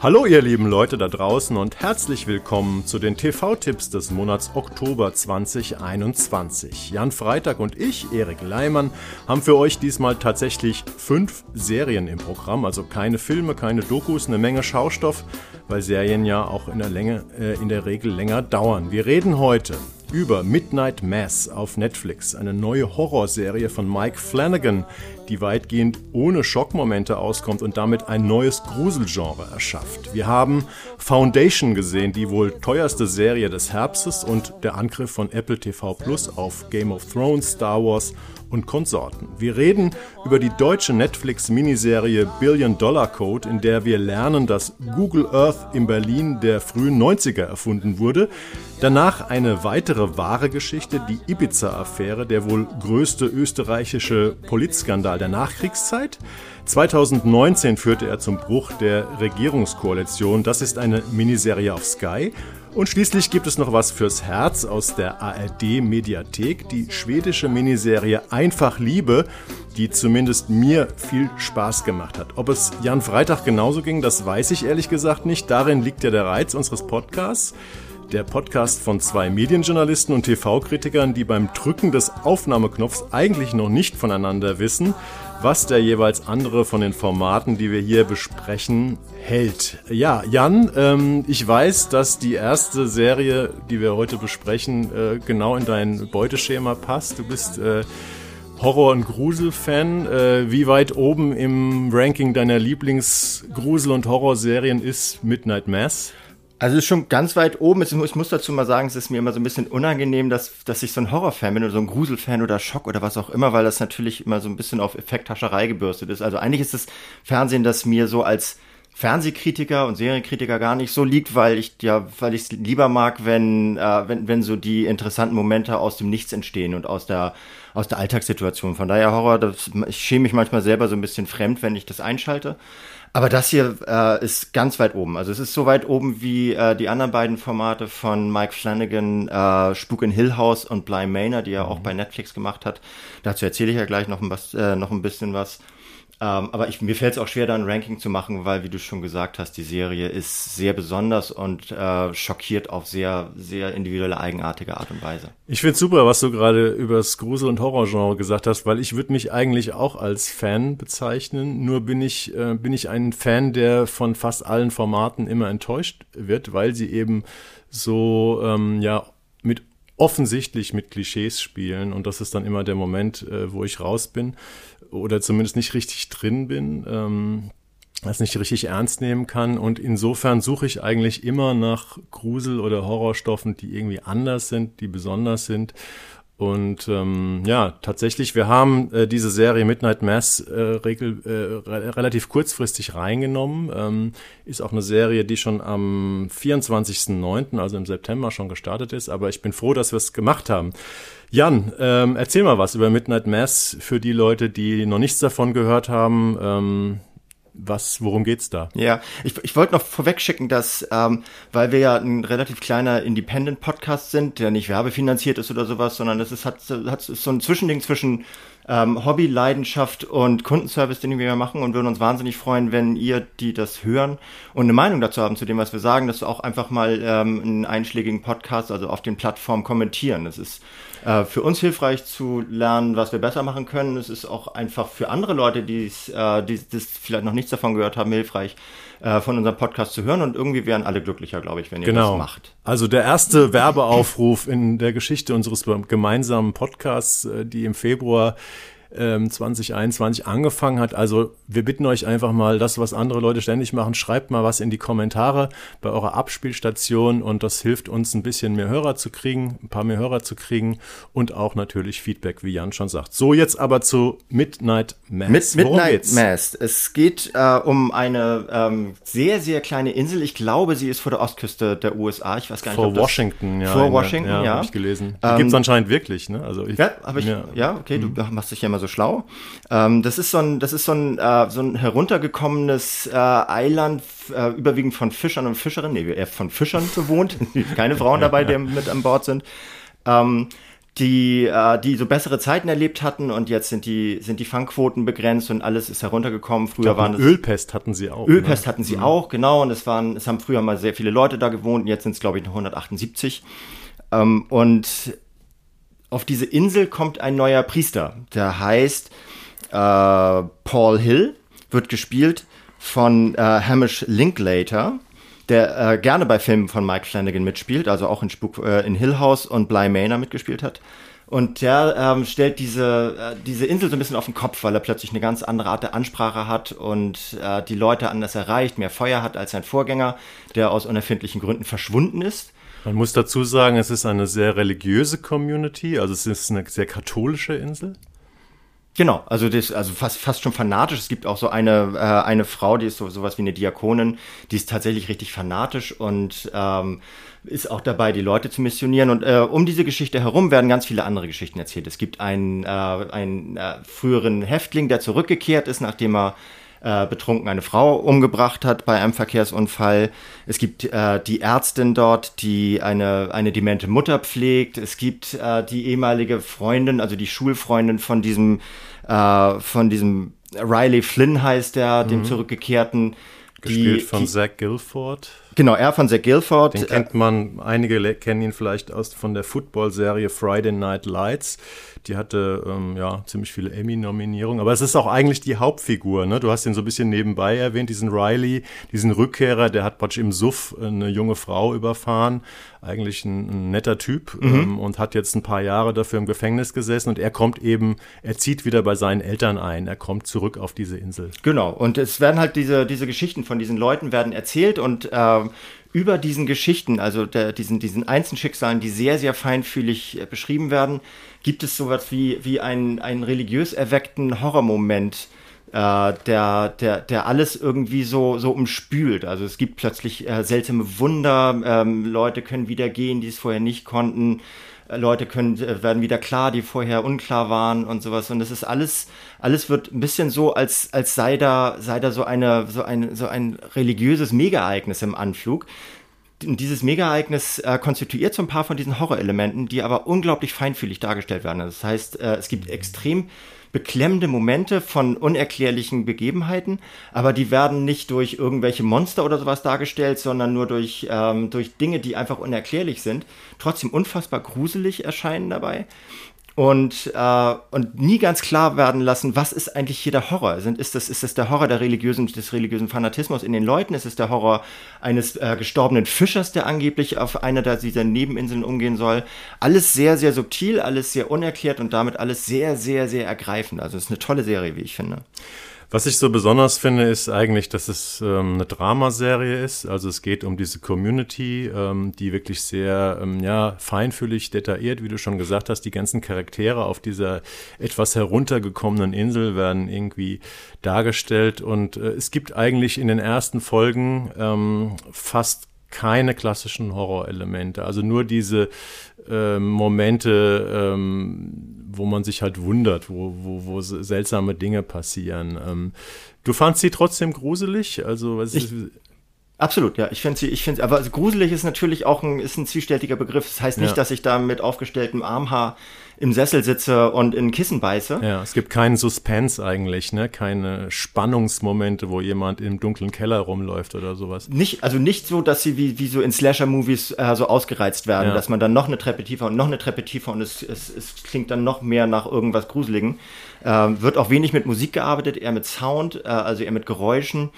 Hallo ihr lieben Leute da draußen und herzlich willkommen zu den TV-Tipps des Monats Oktober 2021. Jan Freitag und ich, Erik Leimann, haben für euch diesmal tatsächlich fünf Serien im Programm, also keine Filme, keine Dokus, eine Menge Schaustoff, weil Serien ja auch in der Länge, äh, in der Regel länger dauern. Wir reden heute über Midnight Mass auf Netflix, eine neue Horrorserie von Mike Flanagan, die weitgehend ohne Schockmomente auskommt und damit ein neues Gruselgenre erschafft. Wir haben Foundation gesehen, die wohl teuerste Serie des Herbstes und der Angriff von Apple TV Plus auf Game of Thrones, Star Wars und Konsorten. Wir reden über die deutsche Netflix-Miniserie Billion Dollar Code, in der wir lernen, dass Google Earth in Berlin der frühen 90er erfunden wurde. Danach eine weitere wahre Geschichte, die Ibiza-Affäre, der wohl größte österreichische Politskandal der Nachkriegszeit. 2019 führte er zum Bruch der Regierungskoalition. Das ist eine Miniserie auf Sky. Und schließlich gibt es noch was fürs Herz aus der ARD Mediathek, die schwedische Miniserie Einfach Liebe, die zumindest mir viel Spaß gemacht hat. Ob es Jan Freitag genauso ging, das weiß ich ehrlich gesagt nicht. Darin liegt ja der Reiz unseres Podcasts. Der Podcast von zwei Medienjournalisten und TV-Kritikern, die beim Drücken des Aufnahmeknopfs eigentlich noch nicht voneinander wissen, was der jeweils andere von den Formaten, die wir hier besprechen, hält. Ja, Jan, ähm, ich weiß, dass die erste Serie, die wir heute besprechen, äh, genau in dein Beuteschema passt. Du bist äh, Horror- und Grusel-Fan. Äh, wie weit oben im Ranking deiner Lieblingsgrusel- und Horrorserien ist Midnight Mass? Also es ist schon ganz weit oben. Ich muss dazu mal sagen, es ist mir immer so ein bisschen unangenehm, dass, dass ich so ein Horrorfan bin oder so ein Gruselfan oder Schock oder was auch immer, weil das natürlich immer so ein bisschen auf Effekthascherei gebürstet ist. Also eigentlich ist das Fernsehen, das mir so als Fernsehkritiker und Serienkritiker gar nicht so liegt, weil ich ja, weil ich es lieber mag, wenn, äh, wenn, wenn so die interessanten Momente aus dem Nichts entstehen und aus der aus der Alltagssituation. Von daher Horror, das, ich schäme mich manchmal selber so ein bisschen fremd, wenn ich das einschalte. Aber das hier äh, ist ganz weit oben. Also es ist so weit oben wie äh, die anderen beiden Formate von Mike Flanagan, äh, Spuk in Hill House und Bly Manor, die er mhm. auch bei Netflix gemacht hat. Dazu erzähle ich ja gleich noch ein, was, äh, noch ein bisschen was. Ähm, aber ich, mir fällt es auch schwer, da ein Ranking zu machen, weil, wie du schon gesagt hast, die Serie ist sehr besonders und äh, schockiert auf sehr, sehr individuelle, eigenartige Art und Weise. Ich finde super, was du gerade über das Grusel- und Horrorgenre gesagt hast, weil ich würde mich eigentlich auch als Fan bezeichnen. Nur bin ich, äh, bin ich ein Fan, der von fast allen Formaten immer enttäuscht wird, weil sie eben so, ähm, ja, mit offensichtlich mit Klischees spielen und das ist dann immer der Moment, äh, wo ich raus bin oder zumindest nicht richtig drin bin, ähm, das nicht richtig ernst nehmen kann. Und insofern suche ich eigentlich immer nach Grusel- oder Horrorstoffen, die irgendwie anders sind, die besonders sind. Und ähm, ja, tatsächlich, wir haben äh, diese Serie Midnight Mass äh, regel, äh, re relativ kurzfristig reingenommen. Ähm, ist auch eine Serie, die schon am 24.09., also im September schon gestartet ist. Aber ich bin froh, dass wir es gemacht haben. Jan, ähm, erzähl mal was über Midnight Mass für die Leute, die noch nichts davon gehört haben. Ähm, was, worum geht's da? Ja, ich, ich wollte noch vorweg schicken, dass, ähm, weil wir ja ein relativ kleiner Independent-Podcast sind, der nicht werbefinanziert ist oder sowas, sondern es ist, hat, hat so ein Zwischending zwischen ähm, Hobby, Leidenschaft und Kundenservice, den wir machen und würden uns wahnsinnig freuen, wenn ihr, die das hören und eine Meinung dazu haben zu dem, was wir sagen, dass wir auch einfach mal ähm, einen einschlägigen Podcast, also auf den Plattformen kommentieren. Das ist äh, für uns hilfreich zu lernen, was wir besser machen können. Es ist auch einfach für andere Leute, die äh, die das vielleicht noch nichts davon gehört haben, hilfreich, äh, von unserem Podcast zu hören. Und irgendwie wären alle glücklicher, glaube ich, wenn ihr genau. das macht. Also der erste Werbeaufruf in der Geschichte unseres gemeinsamen Podcasts, äh, die im Februar 2021 ähm, angefangen hat. Also wir bitten euch einfach mal, das, was andere Leute ständig machen, schreibt mal was in die Kommentare bei eurer Abspielstation und das hilft uns ein bisschen mehr Hörer zu kriegen, ein paar mehr Hörer zu kriegen und auch natürlich Feedback, wie Jan schon sagt. So, jetzt aber zu Midnight Mass. Mit, Midnight Mass. Es geht äh, um eine ähm, sehr, sehr kleine Insel. Ich glaube, sie ist vor der Ostküste der USA. Ich weiß gar nicht, vor Washington, ja. Vor Washington, ja. ja. Habe ich gelesen. Die ähm, gibt es anscheinend wirklich, ne? Also ich, ja, habe ich, ja, ja okay, mhm. du machst dich ja mal immer so schlau. Ähm, das ist so ein, das ist so ein, äh, so ein heruntergekommenes äh, Eiland, äh, überwiegend von Fischern und Fischerinnen, nee, eher von Fischern bewohnt, keine Frauen dabei, die mit an Bord sind. Ähm, die, äh, die so bessere Zeiten erlebt hatten und jetzt sind die, sind die Fangquoten begrenzt und alles ist heruntergekommen. Früher glaub, waren es. Ölpest hatten sie auch. Ölpest ne? hatten sie mhm. auch, genau. Und es waren, es haben früher mal sehr viele Leute da gewohnt und jetzt sind es, glaube ich, noch 178. Ähm, und auf diese Insel kommt ein neuer Priester, der heißt äh, Paul Hill, wird gespielt von äh, Hamish Linklater der äh, gerne bei Filmen von Mike Flanagan mitspielt, also auch in, Spuk, äh, in Hill House und Bly Manor mitgespielt hat. Und der ähm, stellt diese, äh, diese Insel so ein bisschen auf den Kopf, weil er plötzlich eine ganz andere Art der Ansprache hat und äh, die Leute anders erreicht, mehr Feuer hat als sein Vorgänger, der aus unerfindlichen Gründen verschwunden ist. Man muss dazu sagen, es ist eine sehr religiöse Community, also es ist eine sehr katholische Insel. Genau, also das, also fast, fast schon fanatisch. Es gibt auch so eine, äh, eine Frau, die ist so sowas wie eine Diakonin, die ist tatsächlich richtig fanatisch und ähm, ist auch dabei, die Leute zu missionieren. Und äh, um diese Geschichte herum werden ganz viele andere Geschichten erzählt. Es gibt einen, äh, einen äh, früheren Häftling, der zurückgekehrt ist, nachdem er äh, betrunken eine Frau umgebracht hat bei einem Verkehrsunfall. Es gibt äh, die Ärztin dort, die eine, eine demente Mutter pflegt. Es gibt äh, die ehemalige Freundin, also die Schulfreundin von diesem, äh, von diesem Riley Flynn heißt der, mhm. dem Zurückgekehrten. Gespielt die, von die, Zach Guilford. Genau, er von Zach Guilford. Den kennt man, einige kennen ihn vielleicht aus von der Football-Serie Friday Night Lights. Die hatte ähm, ja ziemlich viele Emmy-Nominierungen. Aber es ist auch eigentlich die Hauptfigur. Ne? Du hast ihn so ein bisschen nebenbei erwähnt, diesen Riley, diesen Rückkehrer, der hat praktisch im Suff eine junge Frau überfahren. Eigentlich ein, ein netter Typ mhm. ähm, und hat jetzt ein paar Jahre dafür im Gefängnis gesessen. Und er kommt eben, er zieht wieder bei seinen Eltern ein. Er kommt zurück auf diese Insel. Genau. Und es werden halt diese, diese Geschichten von diesen Leuten werden erzählt und äh, über diesen Geschichten, also der, diesen, diesen Einzelschicksalen, die sehr, sehr feinfühlig äh, beschrieben werden, gibt es sowas wie, wie einen, einen religiös erweckten Horrormoment, äh, der, der, der alles irgendwie so, so umspült. Also es gibt plötzlich äh, seltsame Wunder, ähm, Leute können wieder gehen, die es vorher nicht konnten. Leute können, äh, werden wieder klar, die vorher unklar waren und sowas. Und das ist alles, alles wird ein bisschen so, als, als sei da, sei da so eine, so ein, so ein religiöses Megaereignis im Anflug dieses Mega-Ereignis äh, konstituiert so ein paar von diesen Horrorelementen, die aber unglaublich feinfühlig dargestellt werden. Das heißt, äh, es gibt extrem beklemmende Momente von unerklärlichen Begebenheiten, aber die werden nicht durch irgendwelche Monster oder sowas dargestellt, sondern nur durch, ähm, durch Dinge, die einfach unerklärlich sind, trotzdem unfassbar gruselig erscheinen dabei und, äh, und nie ganz klar werden lassen, was ist eigentlich hier der Horror? Sind, ist, das, ist das der Horror der religiösen, des religiösen Fanatismus in den Leuten? Ist es der Horror eines äh, gestorbenen Fischers, der angeblich auf einer dieser Nebeninseln umgehen soll? Alles sehr, sehr subtil, alles sehr unerklärt und damit alles sehr, sehr, sehr ergreifend. Also es ist eine tolle Serie, wie ich finde. Was ich so besonders finde, ist eigentlich, dass es ähm, eine Dramaserie ist. Also es geht um diese Community, ähm, die wirklich sehr ähm, ja, feinfühlig detailliert, wie du schon gesagt hast. Die ganzen Charaktere auf dieser etwas heruntergekommenen Insel werden irgendwie dargestellt. Und äh, es gibt eigentlich in den ersten Folgen ähm, fast keine klassischen Horrorelemente. Also nur diese äh, Momente, ähm, wo man sich halt wundert, wo, wo, wo seltsame Dinge passieren. Ähm, du fandst sie trotzdem gruselig? Also was ich, Absolut, ja. Ich finde sie, ich finde, aber gruselig ist natürlich auch ein, ist ein zwiespältiger Begriff. Das heißt nicht, ja. dass ich da mit aufgestelltem Armhaar im Sessel sitze und in Kissen beiße. Ja, es gibt keinen Suspense eigentlich, ne? Keine Spannungsmomente, wo jemand im dunklen Keller rumläuft oder sowas. Nicht, also nicht so, dass sie wie, wie so in Slasher-Movies äh, so ausgereizt werden, ja. dass man dann noch eine Treppe tiefer und noch eine Treppe tiefer und es, es, es klingt dann noch mehr nach irgendwas Gruseligen. Ähm, wird auch wenig mit Musik gearbeitet, eher mit Sound, äh, also eher mit Geräuschen.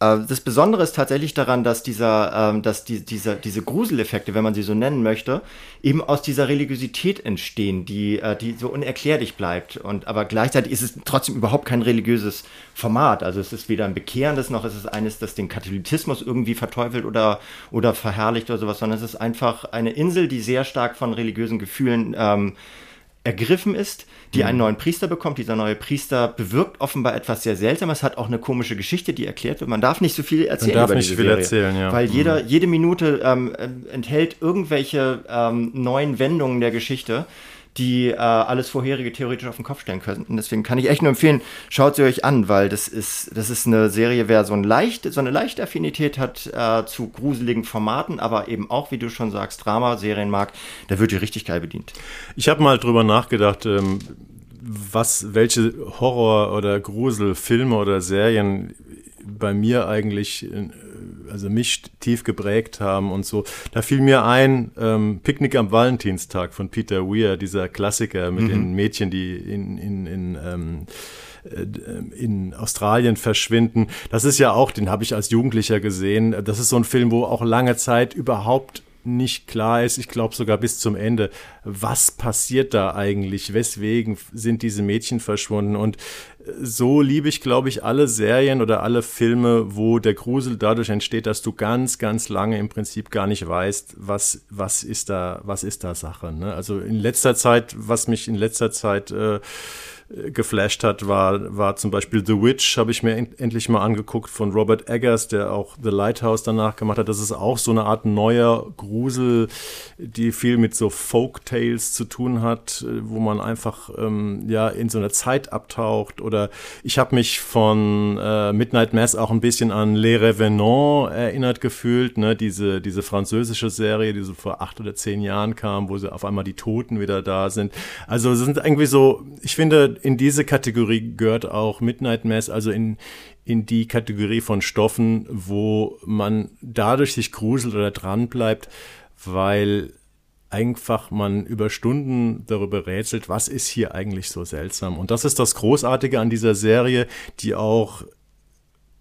Äh, das Besondere ist tatsächlich daran, dass dieser, ähm, dass die, dieser, diese Gruseleffekte, wenn man sie so nennen möchte, eben aus dieser Religiosität entstehen, die, äh, die so unerklärlich bleibt. Und aber gleichzeitig ist es trotzdem überhaupt kein religiöses Format. Also es ist weder ein bekehrendes noch ist es eines, das den Katholizismus irgendwie verteufelt oder, oder verherrlicht oder sowas, sondern es ist einfach eine Insel, die sehr stark von religiösen Gefühlen ähm, ergriffen ist, die einen mhm. neuen Priester bekommt. Dieser neue Priester bewirkt offenbar etwas sehr Seltsames, hat auch eine komische Geschichte, die erklärt wird. Man darf nicht so viel erzählen. Man darf nicht viel Serie, erzählen, ja. Weil jeder, mhm. jede Minute ähm, enthält irgendwelche ähm, neuen Wendungen der Geschichte, die äh, alles vorherige theoretisch auf den Kopf stellen könnten. Deswegen kann ich echt nur empfehlen, schaut sie euch an, weil das ist, das ist eine Serie, wer so, ein leicht, so eine leichte Affinität hat äh, zu gruseligen Formaten, aber eben auch, wie du schon sagst, Drama-Serien mag, der wird ihr richtig geil bedient. Ich habe mal drüber nachgedacht, ähm, was, welche Horror- oder Gruselfilme oder Serien bei mir eigentlich, äh, also mich tief geprägt haben und so. Da fiel mir ein, ähm, Picknick am Valentinstag von Peter Weir, dieser Klassiker mit mhm. den Mädchen, die in, in, in ähm, äh, in Australien verschwinden. Das ist ja auch, den habe ich als Jugendlicher gesehen. Das ist so ein Film, wo auch lange Zeit überhaupt nicht klar ist, ich glaube sogar bis zum Ende, was passiert da eigentlich, weswegen sind diese Mädchen verschwunden und so liebe ich, glaube ich, alle Serien oder alle Filme, wo der Grusel dadurch entsteht, dass du ganz, ganz lange im Prinzip gar nicht weißt, was, was ist da, was ist da Sache. Ne? Also in letzter Zeit, was mich in letzter Zeit äh, geflasht hat, war, war zum Beispiel The Witch, habe ich mir en endlich mal angeguckt von Robert Eggers, der auch The Lighthouse danach gemacht hat. Das ist auch so eine Art neuer Grusel, die viel mit so Folk-Tales zu tun hat, wo man einfach ähm, ja in so einer Zeit abtaucht. Oder ich habe mich von äh, Midnight Mass auch ein bisschen an Les Revenants erinnert gefühlt, ne? diese, diese französische Serie, die so vor acht oder zehn Jahren kam, wo sie auf einmal die Toten wieder da sind. Also es sind irgendwie so, ich finde, in diese Kategorie gehört auch Midnight Mass, also in, in die Kategorie von Stoffen, wo man dadurch sich gruselt oder dran bleibt, weil einfach man über Stunden darüber rätselt, was ist hier eigentlich so seltsam. Und das ist das Großartige an dieser Serie, die auch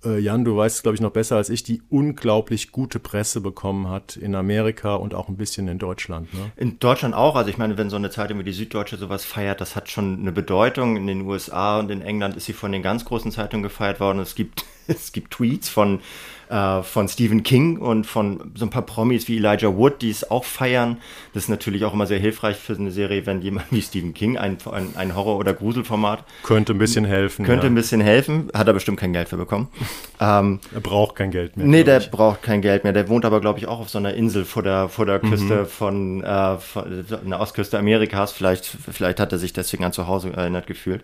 äh, Jan, du weißt, glaube ich, noch besser als ich, die unglaublich gute Presse bekommen hat in Amerika und auch ein bisschen in Deutschland. Ne? In Deutschland auch. Also ich meine, wenn so eine Zeitung wie die Süddeutsche sowas feiert, das hat schon eine Bedeutung. In den USA und in England ist sie von den ganz großen Zeitungen gefeiert worden. Es gibt, es gibt Tweets von äh, von Stephen King und von so ein paar Promis wie Elijah Wood, die es auch feiern. Das ist natürlich auch immer sehr hilfreich für eine Serie, wenn jemand wie Stephen King ein, ein, ein Horror- oder Gruselformat könnte ein bisschen helfen. Könnte ja. ein bisschen helfen, hat er bestimmt kein Geld für bekommen. ähm, er braucht kein Geld mehr. Nee, der ich. braucht kein Geld mehr. Der wohnt aber, glaube ich, auch auf so einer Insel vor der, vor der Küste mhm. von, äh, von der Ostküste Amerikas. Vielleicht, vielleicht hat er sich deswegen an zu Hause erinnert gefühlt.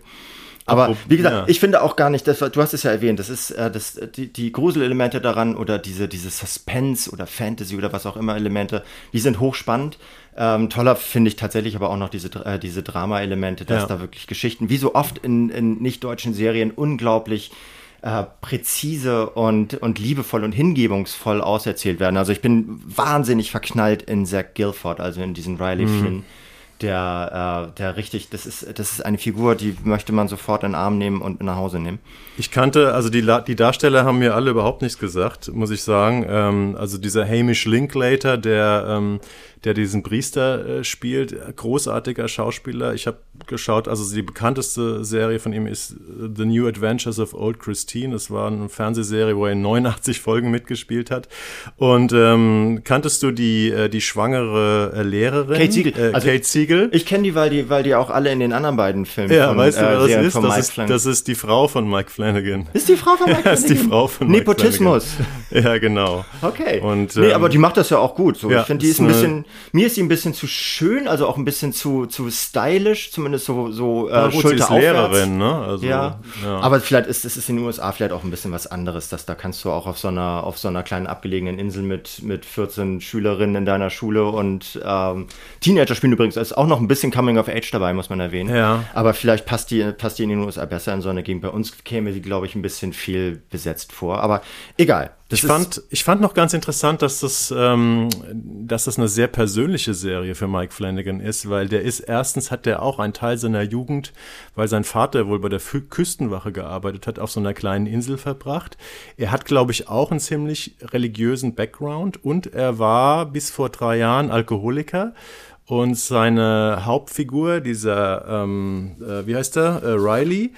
Aber wie gesagt, ja. ich finde auch gar nicht, das, du hast es ja erwähnt, das ist äh, das, die, die Gruselelemente daran oder diese, diese Suspense oder Fantasy oder was auch immer Elemente, die sind hochspannend. Ähm, toller finde ich tatsächlich aber auch noch diese, äh, diese Drama-Elemente, dass ja. da wirklich Geschichten, wie so oft in, in nicht-deutschen Serien, unglaublich äh, präzise und, und liebevoll und hingebungsvoll auserzählt werden. Also ich bin wahnsinnig verknallt in Zach Guilford, also in diesen Riley mhm. Flynn der, äh, der richtig, das ist, das ist eine Figur, die möchte man sofort in den Arm nehmen und nach Hause nehmen. Ich kannte, also die, die Darsteller haben mir alle überhaupt nichts gesagt, muss ich sagen. Ähm, also dieser Hamish Linklater, der ähm, der diesen Priester äh, spielt. Großartiger Schauspieler. Ich habe geschaut, also die bekannteste Serie von ihm ist äh, The New Adventures of Old Christine. Das war eine Fernsehserie, wo er in 89 Folgen mitgespielt hat. Und ähm, kanntest du die, äh, die schwangere äh, Lehrerin? Kate Siegel. Äh, also Kate Siegel. Ich kenne die, weil die, weil die auch alle in den anderen beiden Filmen Ja, von, weißt du, wer das ist? Das, ist das ist die Frau von Mike Flanagan. Ist die Frau von Mike Flanagan? Ist die Frau von Mike Nepotismus. Flanagan. Ja, genau. Okay. Und, ähm, nee, aber die macht das ja auch gut. So. Ja, ich finde, die ist ein bisschen mir ist sie ein bisschen zu schön, also auch ein bisschen zu, zu stylisch, zumindest so, so äh, gut, Schulter sie ist Lehrerin, ne? Also, ja. ja. Aber vielleicht ist es in den USA vielleicht auch ein bisschen was anderes, dass da kannst du auch auf so einer, auf so einer kleinen abgelegenen Insel mit, mit 14 Schülerinnen in deiner Schule und ähm, Teenager spielen übrigens, da ist auch noch ein bisschen Coming of Age dabei, muss man erwähnen. Ja. Aber vielleicht passt die, passt die in den USA besser in so eine Gegend. Bei uns käme sie, glaube ich, ein bisschen viel besetzt vor. Aber egal. Ich fand, ich fand noch ganz interessant, dass das, ähm, dass das eine sehr persönliche Serie für Mike Flanagan ist, weil der ist, erstens hat der auch einen Teil seiner Jugend, weil sein Vater wohl bei der Fü Küstenwache gearbeitet hat, auf so einer kleinen Insel verbracht. Er hat, glaube ich, auch einen ziemlich religiösen Background und er war bis vor drei Jahren Alkoholiker und seine Hauptfigur, dieser, ähm, äh, wie heißt der, äh, Riley,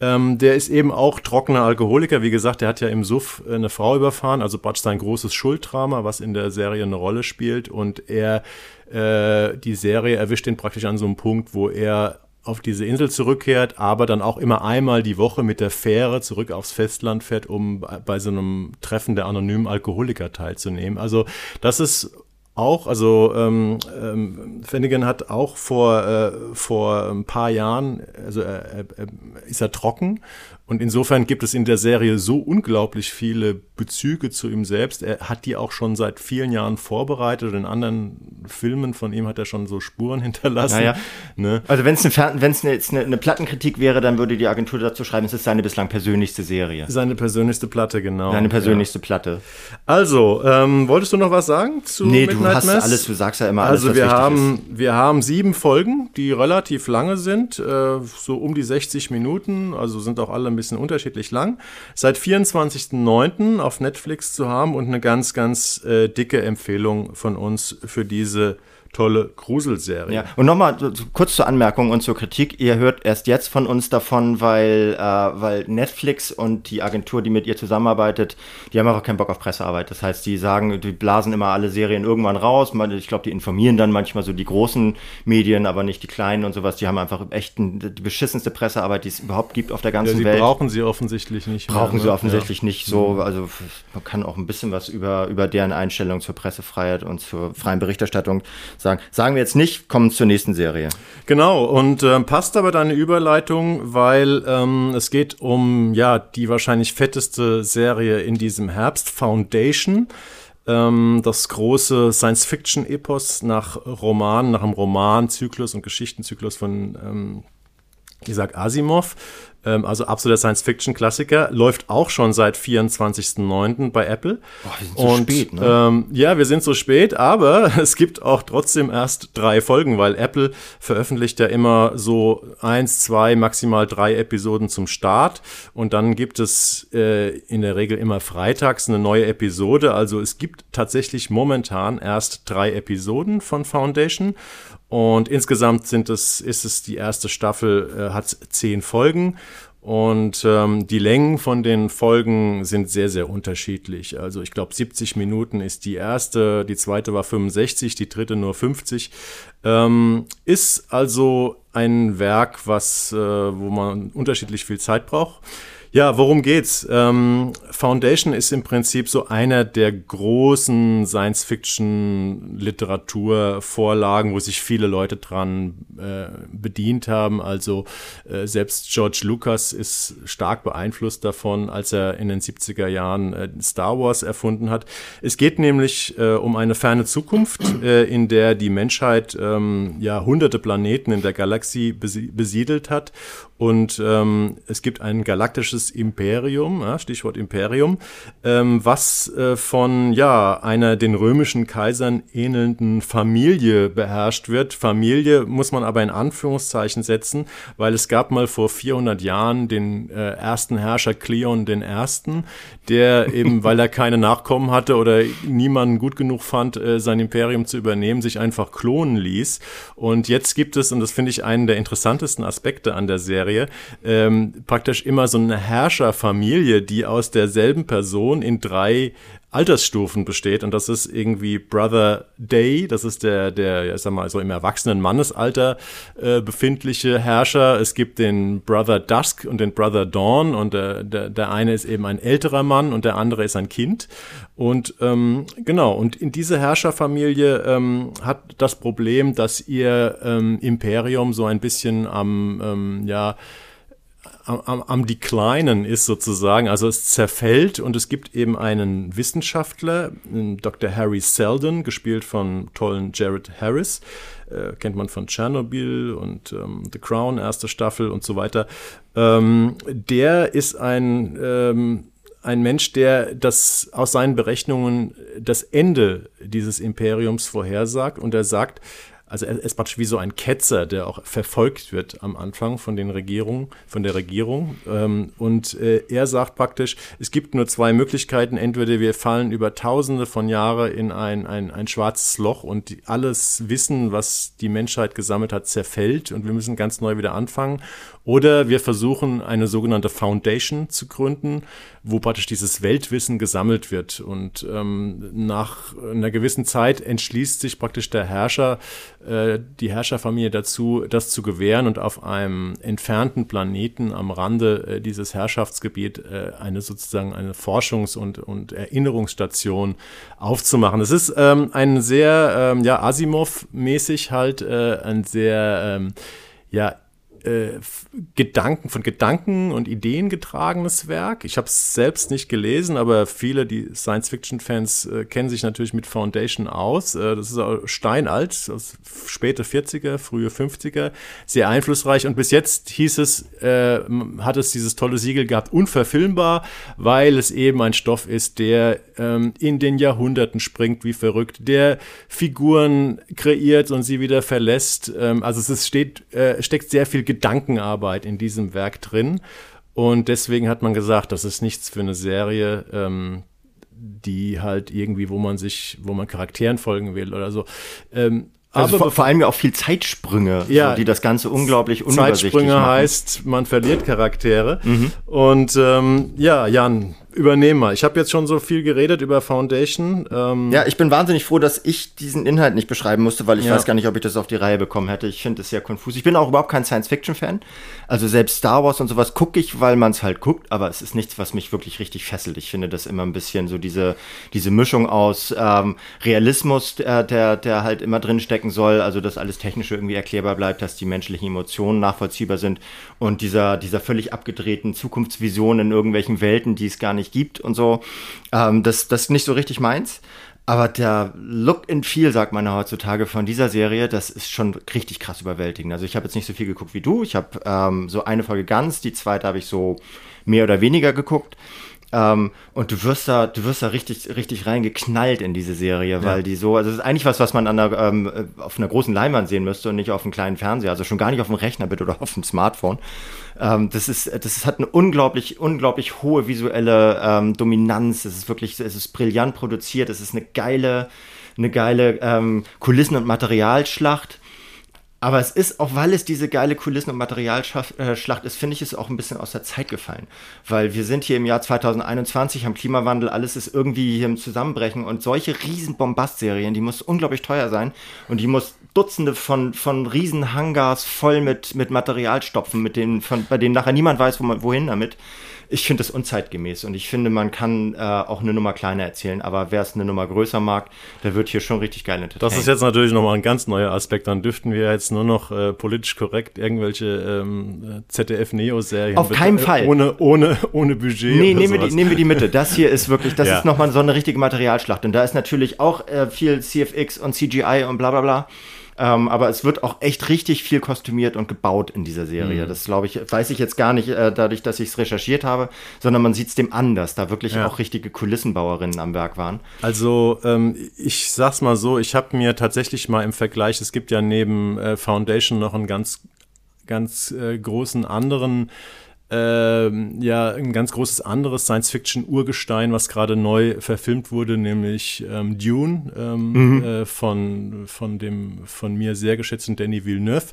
ähm, der ist eben auch trockener Alkoholiker. Wie gesagt, der hat ja im Suff eine Frau überfahren, also praktisch sein großes Schulddrama, was in der Serie eine Rolle spielt. Und er, äh, die Serie erwischt ihn praktisch an so einem Punkt, wo er auf diese Insel zurückkehrt, aber dann auch immer einmal die Woche mit der Fähre zurück aufs Festland fährt, um bei so einem Treffen der anonymen Alkoholiker teilzunehmen. Also das ist auch, also ähm, ähm, Finnegan hat auch vor, äh, vor ein paar Jahren, also äh, äh, ist er trocken und insofern gibt es in der Serie so unglaublich viele Bezüge zu ihm selbst. Er hat die auch schon seit vielen Jahren vorbereitet. In anderen Filmen von ihm hat er schon so Spuren hinterlassen. Naja. Ne? Also wenn es eine, wenn's eine, eine, Plattenkritik wäre, dann würde die Agentur dazu schreiben, es ist seine bislang persönlichste Serie. Seine persönlichste Platte, genau. Seine persönlichste ja. Platte. Also, ähm, wolltest du noch was sagen zu Nee, Midnight du hast Mass? alles, du sagst ja immer alles, Also wir haben, ist. wir haben sieben Folgen, die relativ lange sind, äh, so um die 60 Minuten, also sind auch alle ein bisschen unterschiedlich lang. Seit 24.09. auf Netflix zu haben und eine ganz, ganz äh, dicke Empfehlung von uns für diese tolle Gruselserie. Ja, und nochmal kurz zur Anmerkung und zur Kritik. Ihr hört erst jetzt von uns davon, weil, äh, weil Netflix und die Agentur, die mit ihr zusammenarbeitet, die haben auch keinen Bock auf Pressearbeit. Das heißt, die sagen, die blasen immer alle Serien irgendwann raus. Ich glaube, die informieren dann manchmal so die großen Medien, aber nicht die kleinen und sowas. Die haben einfach echt die beschissenste Pressearbeit, die es überhaupt gibt auf der ganzen ja, sie Welt. brauchen sie offensichtlich nicht. Brauchen mehr, sie ne? offensichtlich ja. nicht so. Mhm. Also man kann auch ein bisschen was über, über deren Einstellung zur Pressefreiheit und zur freien Berichterstattung sagen sagen. Sagen wir jetzt nicht, kommen zur nächsten Serie. Genau, und äh, passt aber deine Überleitung, weil ähm, es geht um ja die wahrscheinlich fetteste Serie in diesem Herbst, Foundation ähm, das große Science-Fiction-Epos nach Roman, nach einem Romanzyklus und Geschichtenzyklus von ähm, Isaac Asimov. Ähm, also absoluter Science-Fiction-Klassiker, läuft auch schon seit 24.09. bei Apple. Boah, wir sind so und, spät, ne? Ähm, ja, wir sind so spät, aber es gibt auch trotzdem erst drei Folgen, weil Apple veröffentlicht ja immer so eins, zwei, maximal drei Episoden zum Start und dann gibt es äh, in der Regel immer freitags eine neue Episode. Also es gibt tatsächlich momentan erst drei Episoden von Foundation und insgesamt sind es, ist es die erste Staffel, äh, hat zehn Folgen. Und ähm, die Längen von den Folgen sind sehr, sehr unterschiedlich. Also ich glaube, 70 Minuten ist die erste, die zweite war 65, die dritte nur 50. Ähm, ist also ein Werk, was, äh, wo man unterschiedlich viel Zeit braucht. Ja, worum geht's? Ähm, Foundation ist im Prinzip so einer der großen Science-Fiction-Literaturvorlagen, wo sich viele Leute dran äh, bedient haben. Also äh, selbst George Lucas ist stark beeinflusst davon, als er in den 70er Jahren äh, Star Wars erfunden hat. Es geht nämlich äh, um eine ferne Zukunft, äh, in der die Menschheit ähm, ja hunderte Planeten in der Galaxie besiedelt hat und ähm, es gibt ein galaktisches Imperium, ja, Stichwort Imperium, ähm, was äh, von ja einer den römischen Kaisern ähnelnden Familie beherrscht wird. Familie muss man aber in Anführungszeichen setzen, weil es gab mal vor 400 Jahren den äh, ersten Herrscher Cleon den Ersten, der eben, weil er keine Nachkommen hatte oder niemanden gut genug fand, äh, sein Imperium zu übernehmen, sich einfach klonen ließ. Und jetzt gibt es, und das finde ich einen der interessantesten Aspekte an der Serie, Serie, ähm, praktisch immer so eine Herrscherfamilie, die aus derselben Person in drei Altersstufen besteht und das ist irgendwie Brother Day, das ist der, der, ich sag mal, so im erwachsenen Mannesalter äh, befindliche Herrscher. Es gibt den Brother Dusk und den Brother Dawn und der, der, der eine ist eben ein älterer Mann und der andere ist ein Kind. Und ähm, genau, und in diese Herrscherfamilie ähm, hat das Problem, dass ihr ähm, Imperium so ein bisschen am, ähm, ja, am, am Declinen ist sozusagen. Also es zerfällt und es gibt eben einen Wissenschaftler, Dr. Harry Seldon, gespielt von tollen Jared Harris, äh, kennt man von Chernobyl und ähm, The Crown, erste Staffel und so weiter. Ähm, der ist ein ähm, ein Mensch, der das aus seinen Berechnungen das Ende dieses Imperiums vorhersagt und er sagt, also er ist praktisch wie so ein Ketzer, der auch verfolgt wird am Anfang von den Regierungen, von der Regierung. Ähm, und äh, er sagt praktisch, es gibt nur zwei Möglichkeiten. Entweder wir fallen über Tausende von Jahren in ein, ein, ein schwarzes Loch und alles Wissen, was die Menschheit gesammelt hat, zerfällt und wir müssen ganz neu wieder anfangen. Oder wir versuchen eine sogenannte Foundation zu gründen, wo praktisch dieses Weltwissen gesammelt wird. Und ähm, nach einer gewissen Zeit entschließt sich praktisch der Herrscher, äh, die Herrscherfamilie dazu, das zu gewähren und auf einem entfernten Planeten am Rande äh, dieses Herrschaftsgebiet äh, eine sozusagen eine Forschungs- und, und Erinnerungsstation aufzumachen. Es ist ähm, ein sehr, ähm, ja, Asimov-mäßig halt äh, ein sehr, ähm, ja, äh, Gedanken, von Gedanken und Ideen getragenes Werk. Ich habe es selbst nicht gelesen, aber viele, die Science-Fiction-Fans äh, kennen sich natürlich mit Foundation aus. Äh, das ist auch steinalt, aus späte 40er, frühe 50er, sehr einflussreich und bis jetzt hieß es, äh, hat es dieses tolle Siegel gehabt, unverfilmbar, weil es eben ein Stoff ist, der ähm, in den Jahrhunderten springt wie verrückt, der Figuren kreiert und sie wieder verlässt. Ähm, also es steht, äh, steckt sehr viel Gedankenarbeit in diesem Werk drin. Und deswegen hat man gesagt, das ist nichts für eine Serie, ähm, die halt irgendwie, wo man sich, wo man Charakteren folgen will oder so. Ähm, also vor, vor, allem ja auch viel Zeitsprünge, ja, so, die das Ganze unglaublich unübersichtlich Zeitsprünge machen. heißt, man verliert Charaktere. Mhm. Und ähm, ja, Jan, übernehmen mal. Ich habe jetzt schon so viel geredet über Foundation. Ähm ja, ich bin wahnsinnig froh, dass ich diesen Inhalt nicht beschreiben musste, weil ich ja. weiß gar nicht, ob ich das auf die Reihe bekommen hätte. Ich finde es sehr konfus. Ich bin auch überhaupt kein Science-Fiction-Fan. Also selbst Star Wars und sowas gucke ich, weil man es halt guckt, aber es ist nichts, was mich wirklich richtig fesselt. Ich finde das immer ein bisschen so diese, diese Mischung aus ähm, Realismus, der, der, der halt immer drin stecken soll, also dass alles technisch irgendwie erklärbar bleibt, dass die menschlichen Emotionen nachvollziehbar sind und dieser, dieser völlig abgedrehten Zukunftsvision in irgendwelchen Welten, die es gar nicht nicht gibt und so. Ähm, das, das ist nicht so richtig meins. Aber der Look and Feel, sagt man heutzutage, von dieser Serie, das ist schon richtig krass überwältigend. Also ich habe jetzt nicht so viel geguckt wie du. Ich habe ähm, so eine Folge ganz, die zweite habe ich so mehr oder weniger geguckt. Ähm, und du wirst da, du wirst da richtig, richtig reingeknallt in diese Serie, weil ja. die so, also das ist eigentlich was, was man an einer, ähm, auf einer großen Leinwand sehen müsste und nicht auf einem kleinen Fernseher, also schon gar nicht auf dem Rechner bitte oder auf dem Smartphone. Ähm, das ist, das hat eine unglaublich, unglaublich hohe visuelle ähm, Dominanz. Es ist wirklich, es ist brillant produziert. Es ist eine geile, eine geile ähm, Kulissen- und Materialschlacht. Aber es ist, auch weil es diese geile Kulissen- und Materialschlacht äh, ist, finde ich es auch ein bisschen aus der Zeit gefallen. Weil wir sind hier im Jahr 2021, haben Klimawandel, alles ist irgendwie hier im Zusammenbrechen. Und solche riesen Bombast-Serien, die muss unglaublich teuer sein. Und die muss Dutzende von, von riesen Hangars voll mit, mit Material stopfen, mit denen, von, bei denen nachher niemand weiß, wo man, wohin damit ich finde es unzeitgemäß und ich finde, man kann äh, auch eine Nummer kleiner erzählen, aber wer es eine Nummer größer mag, der wird hier schon richtig geil entertained. Das ist jetzt natürlich nochmal ein ganz neuer Aspekt. Dann dürften wir jetzt nur noch äh, politisch korrekt irgendwelche ähm, ZDF-Neo-Serien. Auf keinen Fall. Ohne, ohne, ohne Budget. Nee, nehmen wir, die, nehmen wir die Mitte. Das hier ist wirklich, das ja. ist nochmal so eine richtige Materialschlacht. Und da ist natürlich auch äh, viel CFX und CGI und bla bla bla. Ähm, aber es wird auch echt richtig viel kostümiert und gebaut in dieser Serie. Mhm. Das glaube ich, weiß ich jetzt gar nicht, äh, dadurch, dass ich es recherchiert habe, sondern man sieht es dem an, dass da wirklich ja. auch richtige Kulissenbauerinnen am Werk waren. Also ähm, ich sag's mal so, ich habe mir tatsächlich mal im Vergleich, es gibt ja neben äh, Foundation noch einen ganz, ganz äh, großen anderen ähm, ja ein ganz großes anderes Science-Fiction-Urgestein, was gerade neu verfilmt wurde, nämlich ähm, Dune ähm, mhm. äh, von, von dem von mir sehr geschätzten Danny Villeneuve.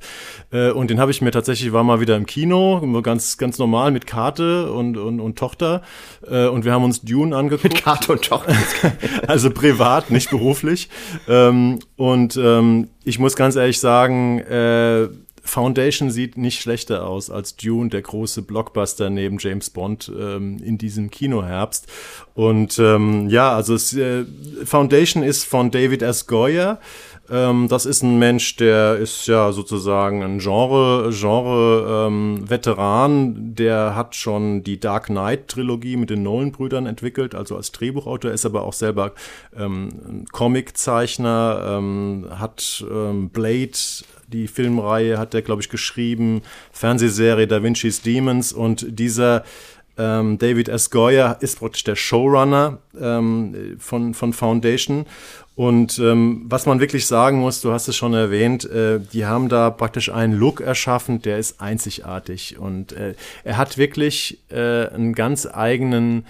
Äh, und den habe ich mir tatsächlich, war mal wieder im Kino, ganz, ganz normal mit Karte und, und, und Tochter. Äh, und wir haben uns Dune angeguckt. Mit Karte und Tochter. also privat, nicht beruflich. Ähm, und ähm, ich muss ganz ehrlich sagen, äh, Foundation sieht nicht schlechter aus als Dune, der große Blockbuster neben James Bond ähm, in diesem Kinoherbst. Und ähm, ja, also es, äh, Foundation ist von David S. Goyer. Ähm, das ist ein Mensch, der ist ja sozusagen ein Genre, Genre ähm, Veteran. Der hat schon die Dark Knight Trilogie mit den Nolan-Brüdern entwickelt, also als Drehbuchautor, ist aber auch selber ähm, Comiczeichner, ähm, hat ähm, Blade die Filmreihe hat er, glaube ich, geschrieben, Fernsehserie Da Vinci's Demons und dieser ähm, David S. Goyer ist praktisch der Showrunner ähm, von, von Foundation. Und ähm, was man wirklich sagen muss, du hast es schon erwähnt, äh, die haben da praktisch einen Look erschaffen, der ist einzigartig. Und äh, er hat wirklich äh, einen ganz eigenen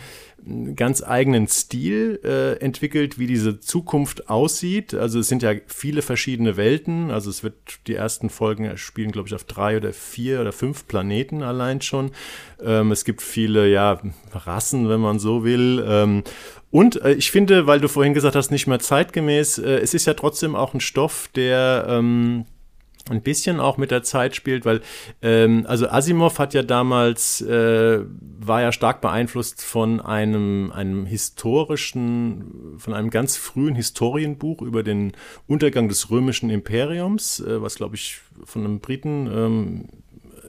ganz eigenen Stil äh, entwickelt, wie diese Zukunft aussieht. Also es sind ja viele verschiedene Welten. Also es wird die ersten Folgen spielen, glaube ich, auf drei oder vier oder fünf Planeten allein schon. Ähm, es gibt viele ja Rassen, wenn man so will. Ähm, Und äh, ich finde, weil du vorhin gesagt hast, nicht mehr zeitgemäß, äh, es ist ja trotzdem auch ein Stoff, der ähm, ein bisschen auch mit der Zeit spielt, weil ähm, also Asimov hat ja damals äh, war ja stark beeinflusst von einem einem historischen von einem ganz frühen Historienbuch über den Untergang des römischen Imperiums, äh, was glaube ich von einem Briten ähm,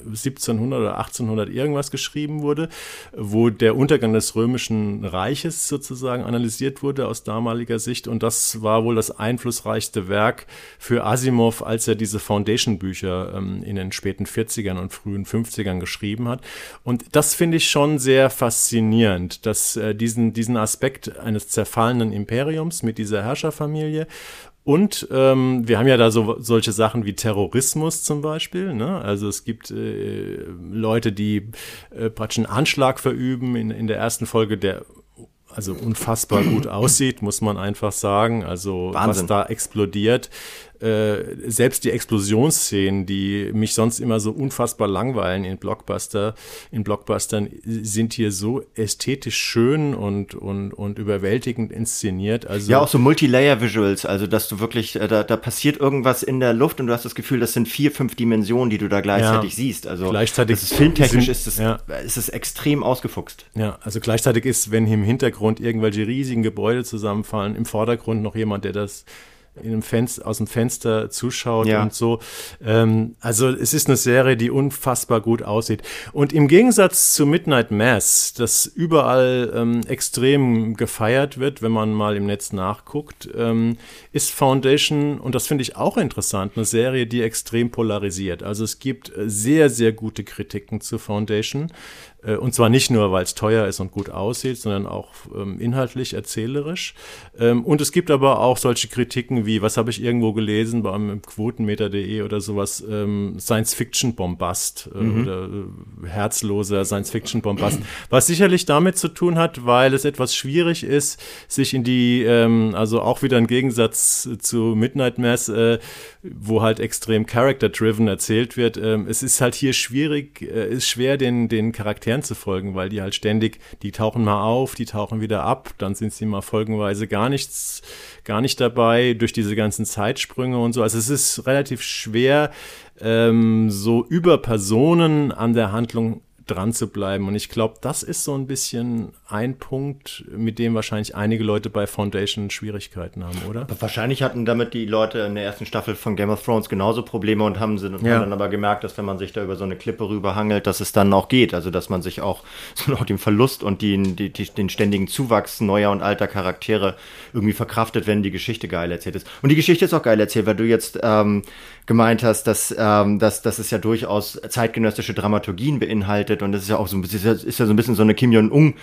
1700 oder 1800 irgendwas geschrieben wurde, wo der Untergang des römischen Reiches sozusagen analysiert wurde aus damaliger Sicht. Und das war wohl das einflussreichste Werk für Asimov, als er diese Foundation-Bücher ähm, in den späten 40ern und frühen 50ern geschrieben hat. Und das finde ich schon sehr faszinierend, dass äh, diesen, diesen Aspekt eines zerfallenen Imperiums mit dieser Herrscherfamilie und ähm, wir haben ja da so solche Sachen wie Terrorismus zum Beispiel. Ne? Also es gibt äh, Leute, die äh, praktisch einen Anschlag verüben in, in der ersten Folge, der also unfassbar gut aussieht, muss man einfach sagen. Also Wahnsinn. was da explodiert. Äh, selbst die Explosionsszenen, die mich sonst immer so unfassbar langweilen in Blockbuster, in Blockbustern, sind hier so ästhetisch schön und, und, und überwältigend inszeniert. Also ja, auch so Multilayer-Visuals, also dass du wirklich, äh, da, da passiert irgendwas in der Luft und du hast das Gefühl, das sind vier, fünf Dimensionen, die du da gleichzeitig ja, siehst. Also gleichzeitig ist filmtechnisch sind, ist es, ja. ist es extrem ausgefuchst. Ja, also gleichzeitig ist, wenn im Hintergrund irgendwelche riesigen Gebäude zusammenfallen, im Vordergrund noch jemand, der das in einem Fenster, aus dem Fenster zuschaut ja. und so. Ähm, also es ist eine Serie, die unfassbar gut aussieht. Und im Gegensatz zu Midnight Mass, das überall ähm, extrem gefeiert wird, wenn man mal im Netz nachguckt, ähm, ist Foundation, und das finde ich auch interessant, eine Serie, die extrem polarisiert. Also es gibt sehr, sehr gute Kritiken zu Foundation. Äh, und zwar nicht nur, weil es teuer ist und gut aussieht, sondern auch ähm, inhaltlich, erzählerisch. Ähm, und es gibt aber auch solche Kritiken wie, was habe ich irgendwo gelesen beim Quotenmeter.de oder sowas, ähm, Science-Fiction-Bombast äh, mhm. oder äh, herzloser Science-Fiction-Bombast. was sicherlich damit zu tun hat, weil es etwas schwierig ist, sich in die, ähm, also auch wieder im Gegensatz zu Midnight Mass, äh, wo halt extrem character-driven erzählt wird. Ähm, es ist halt hier schwierig, äh, ist schwer, den, den Charakteren Zu folgen, weil die halt ständig, die tauchen mal auf, die tauchen wieder ab, dann sind sie mal folgenweise gar nichts, gar nicht dabei durch diese ganzen Zeitsprünge und so. Also es ist relativ schwer, ähm, so über Personen an der Handlung dran zu bleiben. Und ich glaube, das ist so ein bisschen ein Punkt, mit dem wahrscheinlich einige Leute bei Foundation Schwierigkeiten haben, oder? Wahrscheinlich hatten damit die Leute in der ersten Staffel von Game of Thrones genauso Probleme und haben, sind, ja. haben dann aber gemerkt, dass wenn man sich da über so eine Klippe rüberhangelt, dass es dann auch geht. Also dass man sich auch, so auch den Verlust und den, die, die, den ständigen Zuwachs neuer und alter Charaktere irgendwie verkraftet, wenn die Geschichte geil erzählt ist. Und die Geschichte ist auch geil erzählt, weil du jetzt ähm, gemeint hast, dass, ähm, dass, dass es ja durchaus zeitgenössische Dramaturgien beinhaltet und das ist ja auch so ein bisschen, ist ja so ein bisschen so eine Kim Jong-un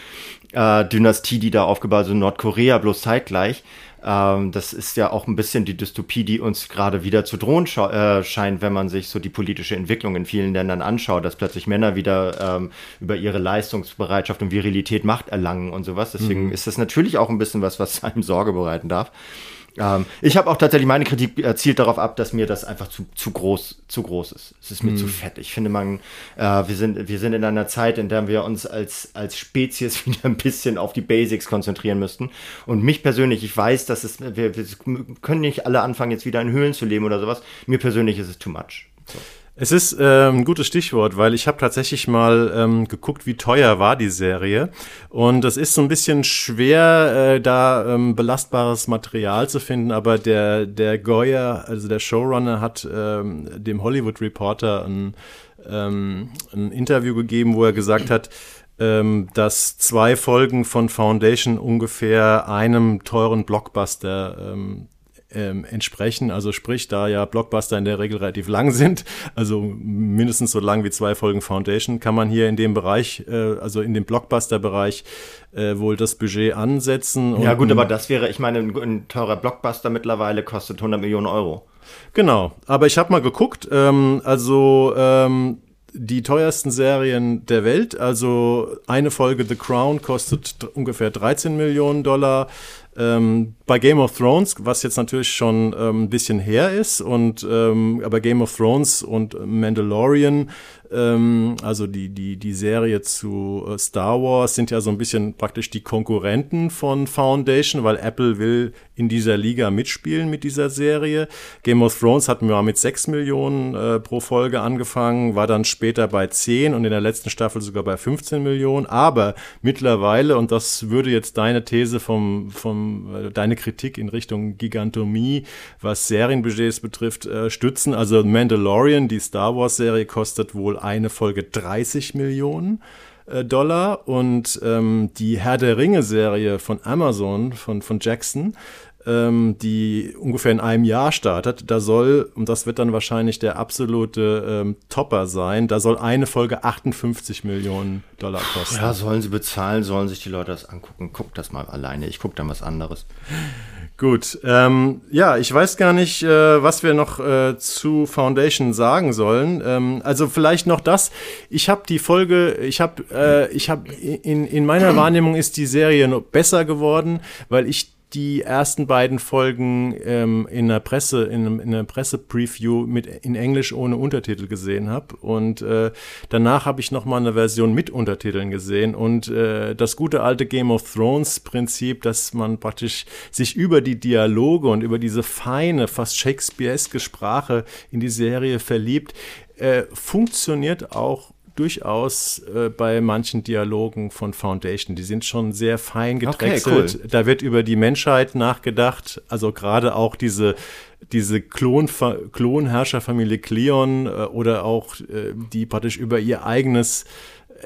äh, Dynastie, die da aufgebaut ist, so Nordkorea bloß zeitgleich. Ähm, das ist ja auch ein bisschen die Dystopie, die uns gerade wieder zu drohen äh, scheint, wenn man sich so die politische Entwicklung in vielen Ländern anschaut, dass plötzlich Männer wieder ähm, über ihre Leistungsbereitschaft und Virilität Macht erlangen und sowas. Deswegen mhm. ist das natürlich auch ein bisschen was, was einem Sorge bereiten darf. Ähm, ich habe auch tatsächlich meine Kritik äh, zielt darauf ab, dass mir das einfach zu, zu groß zu groß ist. Es ist mir mm. zu fett. Ich finde, man äh, wir sind wir sind in einer Zeit, in der wir uns als als Spezies wieder ein bisschen auf die Basics konzentrieren müssten. Und mich persönlich, ich weiß, dass es wir, wir können nicht alle anfangen jetzt wieder in Höhlen zu leben oder sowas. Mir persönlich ist es too much. So. Es ist ähm, ein gutes Stichwort, weil ich habe tatsächlich mal ähm, geguckt, wie teuer war die Serie. Und es ist so ein bisschen schwer, äh, da ähm, belastbares Material zu finden, aber der, der Goyer, also der Showrunner, hat ähm, dem Hollywood Reporter ein, ähm, ein Interview gegeben, wo er gesagt hat, ähm, dass zwei Folgen von Foundation ungefähr einem teuren Blockbuster ähm, ähm, entsprechen. Also sprich, da ja Blockbuster in der Regel relativ lang sind, also mindestens so lang wie zwei Folgen Foundation, kann man hier in dem Bereich, äh, also in dem Blockbuster-Bereich, äh, wohl das Budget ansetzen. ja gut, aber das wäre, ich meine, ein, ein teurer Blockbuster mittlerweile kostet 100 Millionen Euro. Genau, aber ich habe mal geguckt, ähm, also ähm, die teuersten Serien der Welt. Also eine Folge The Crown kostet ungefähr 13 Millionen Dollar. Ähm, bei Game of Thrones, was jetzt natürlich schon ähm, ein bisschen her ist, und ähm, aber Game of Thrones und Mandalorian ähm, also die, die, die Serie zu äh, Star Wars, sind ja so ein bisschen praktisch die Konkurrenten von Foundation, weil Apple will in dieser Liga mitspielen mit dieser Serie. Game of Thrones hatten wir mit 6 Millionen äh, pro Folge angefangen, war dann später bei 10 und in der letzten Staffel sogar bei 15 Millionen. Aber mittlerweile, und das würde jetzt deine These vom, vom äh, deine Kritik in Richtung Gigantomie, was Serienbudgets betrifft, äh, stützen. Also Mandalorian, die Star Wars-Serie, kostet wohl eine Folge 30 Millionen. Äh, Dollar und ähm, die Herr der Ringe-Serie von Amazon, von, von Jackson, ähm, die ungefähr in einem Jahr startet, da soll, und das wird dann wahrscheinlich der absolute ähm, Topper sein, da soll eine Folge 58 Millionen Dollar kosten. Ja, sollen sie bezahlen, sollen sich die Leute das angucken. Guck das mal alleine, ich gucke dann was anderes. Gut, ähm, ja, ich weiß gar nicht, äh, was wir noch äh, zu Foundation sagen sollen. Ähm, also vielleicht noch das. Ich habe die Folge, ich habe, äh, ich habe in, in meiner Wahrnehmung ist die Serie noch besser geworden, weil ich die ersten beiden Folgen ähm, in der Presse, in, in einer Presse-Preview mit in Englisch ohne Untertitel gesehen habe. Und äh, danach habe ich nochmal eine Version mit Untertiteln gesehen. Und äh, das gute alte Game of Thrones-Prinzip, dass man praktisch sich über die Dialoge und über diese feine, fast Shakespeareske Sprache in die Serie verliebt, äh, funktioniert auch durchaus äh, bei manchen Dialogen von Foundation. Die sind schon sehr fein gedrechselt. Okay, cool. Da wird über die Menschheit nachgedacht. Also gerade auch diese diese Klon Klonherrscherfamilie Cleon äh, oder auch äh, die praktisch über ihr eigenes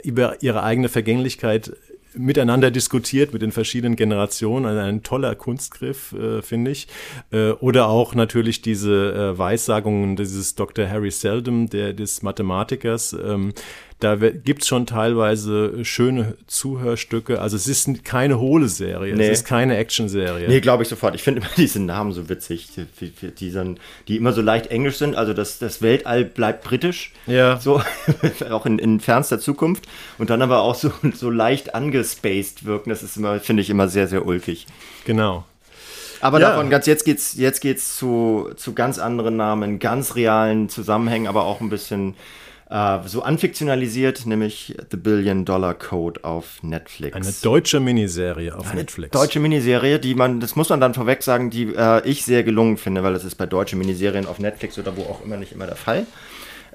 über ihre eigene Vergänglichkeit miteinander diskutiert mit den verschiedenen Generationen. Also ein toller Kunstgriff, äh, finde ich. Äh, oder auch natürlich diese äh, Weissagungen dieses Dr. Harry Seldom, der des Mathematikers. Ähm, da gibt es schon teilweise schöne Zuhörstücke. Also es ist keine hohle Serie, nee. es ist keine Action-Serie. Nee, glaube ich sofort. Ich finde immer diese Namen so witzig, die, die, die, immer so leicht englisch sind. Also das, das Weltall bleibt britisch. Ja. So, auch in, in fernster Zukunft. Und dann aber auch so, so leicht angespaced wirken. Das ist immer, finde ich, immer sehr, sehr ulkig. Genau. Aber ja. davon ganz, jetzt geht's, jetzt geht's zu, zu ganz anderen Namen, ganz realen Zusammenhängen, aber auch ein bisschen äh, so anfiktionalisiert, nämlich The Billion Dollar Code auf Netflix. Eine deutsche Miniserie auf Eine Netflix. Deutsche Miniserie, die man, das muss man dann vorweg sagen, die äh, ich sehr gelungen finde, weil das ist bei deutschen Miniserien auf Netflix oder wo auch immer nicht immer der Fall.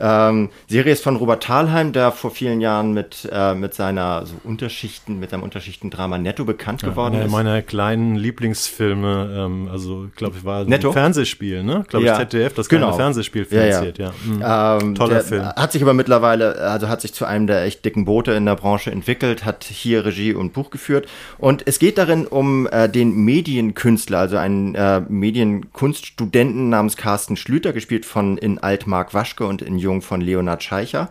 Ähm, Serie ist von Robert Thalheim, der vor vielen Jahren mit, äh, mit seiner so Unterschichten, mit seinem Unterschichtendrama Netto bekannt ja, geworden einer ist. Einer meiner kleinen Lieblingsfilme, ähm, also glaube, ich war Netto? ein Fernsehspiel, ne? Glaube ja. ich, ZDF, das kleine genau. Fernsehspiel finanziert, ja. ja. Mhm. Ähm, Toller Film. Hat sich aber mittlerweile, also hat sich zu einem der echt dicken Boote in der Branche entwickelt, hat hier Regie und Buch geführt. Und es geht darin um äh, den Medienkünstler, also einen äh, Medienkunststudenten namens Carsten Schlüter, gespielt von in Altmark Waschke und in Jung Jung von Leonard Scheicher.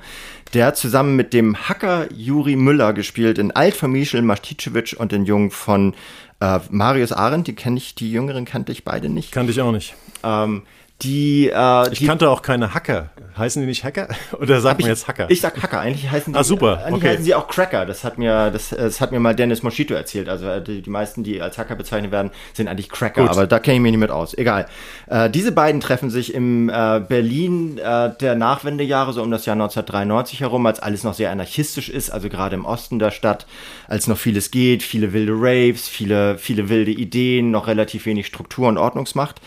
Der zusammen mit dem Hacker Juri Müller gespielt in Alt von Michel Masticevic und den Jungen von äh, Marius Arendt. Die kenne ich, die Jüngeren kannte ich beide nicht. Kannte ich auch nicht. Ähm, die, äh, ich kannte auch keine Hacker. Heißen die nicht Hacker? Oder sagt man jetzt Hacker? Ich sag Hacker. Eigentlich heißen die, ah, super. Eigentlich okay. heißen sie auch Cracker. Das hat mir, das, das hat mir mal Dennis Moschito erzählt. Also äh, die, die meisten, die als Hacker bezeichnet werden, sind eigentlich Cracker. Gut. Aber da kenne ich mich nicht mit aus. Egal. Äh, diese beiden treffen sich im äh, Berlin äh, der Nachwendejahre, so um das Jahr 1993 herum, als alles noch sehr anarchistisch ist. Also gerade im Osten der Stadt, als noch vieles geht, viele wilde Raves, viele, viele wilde Ideen, noch relativ wenig Struktur und Ordnungsmacht.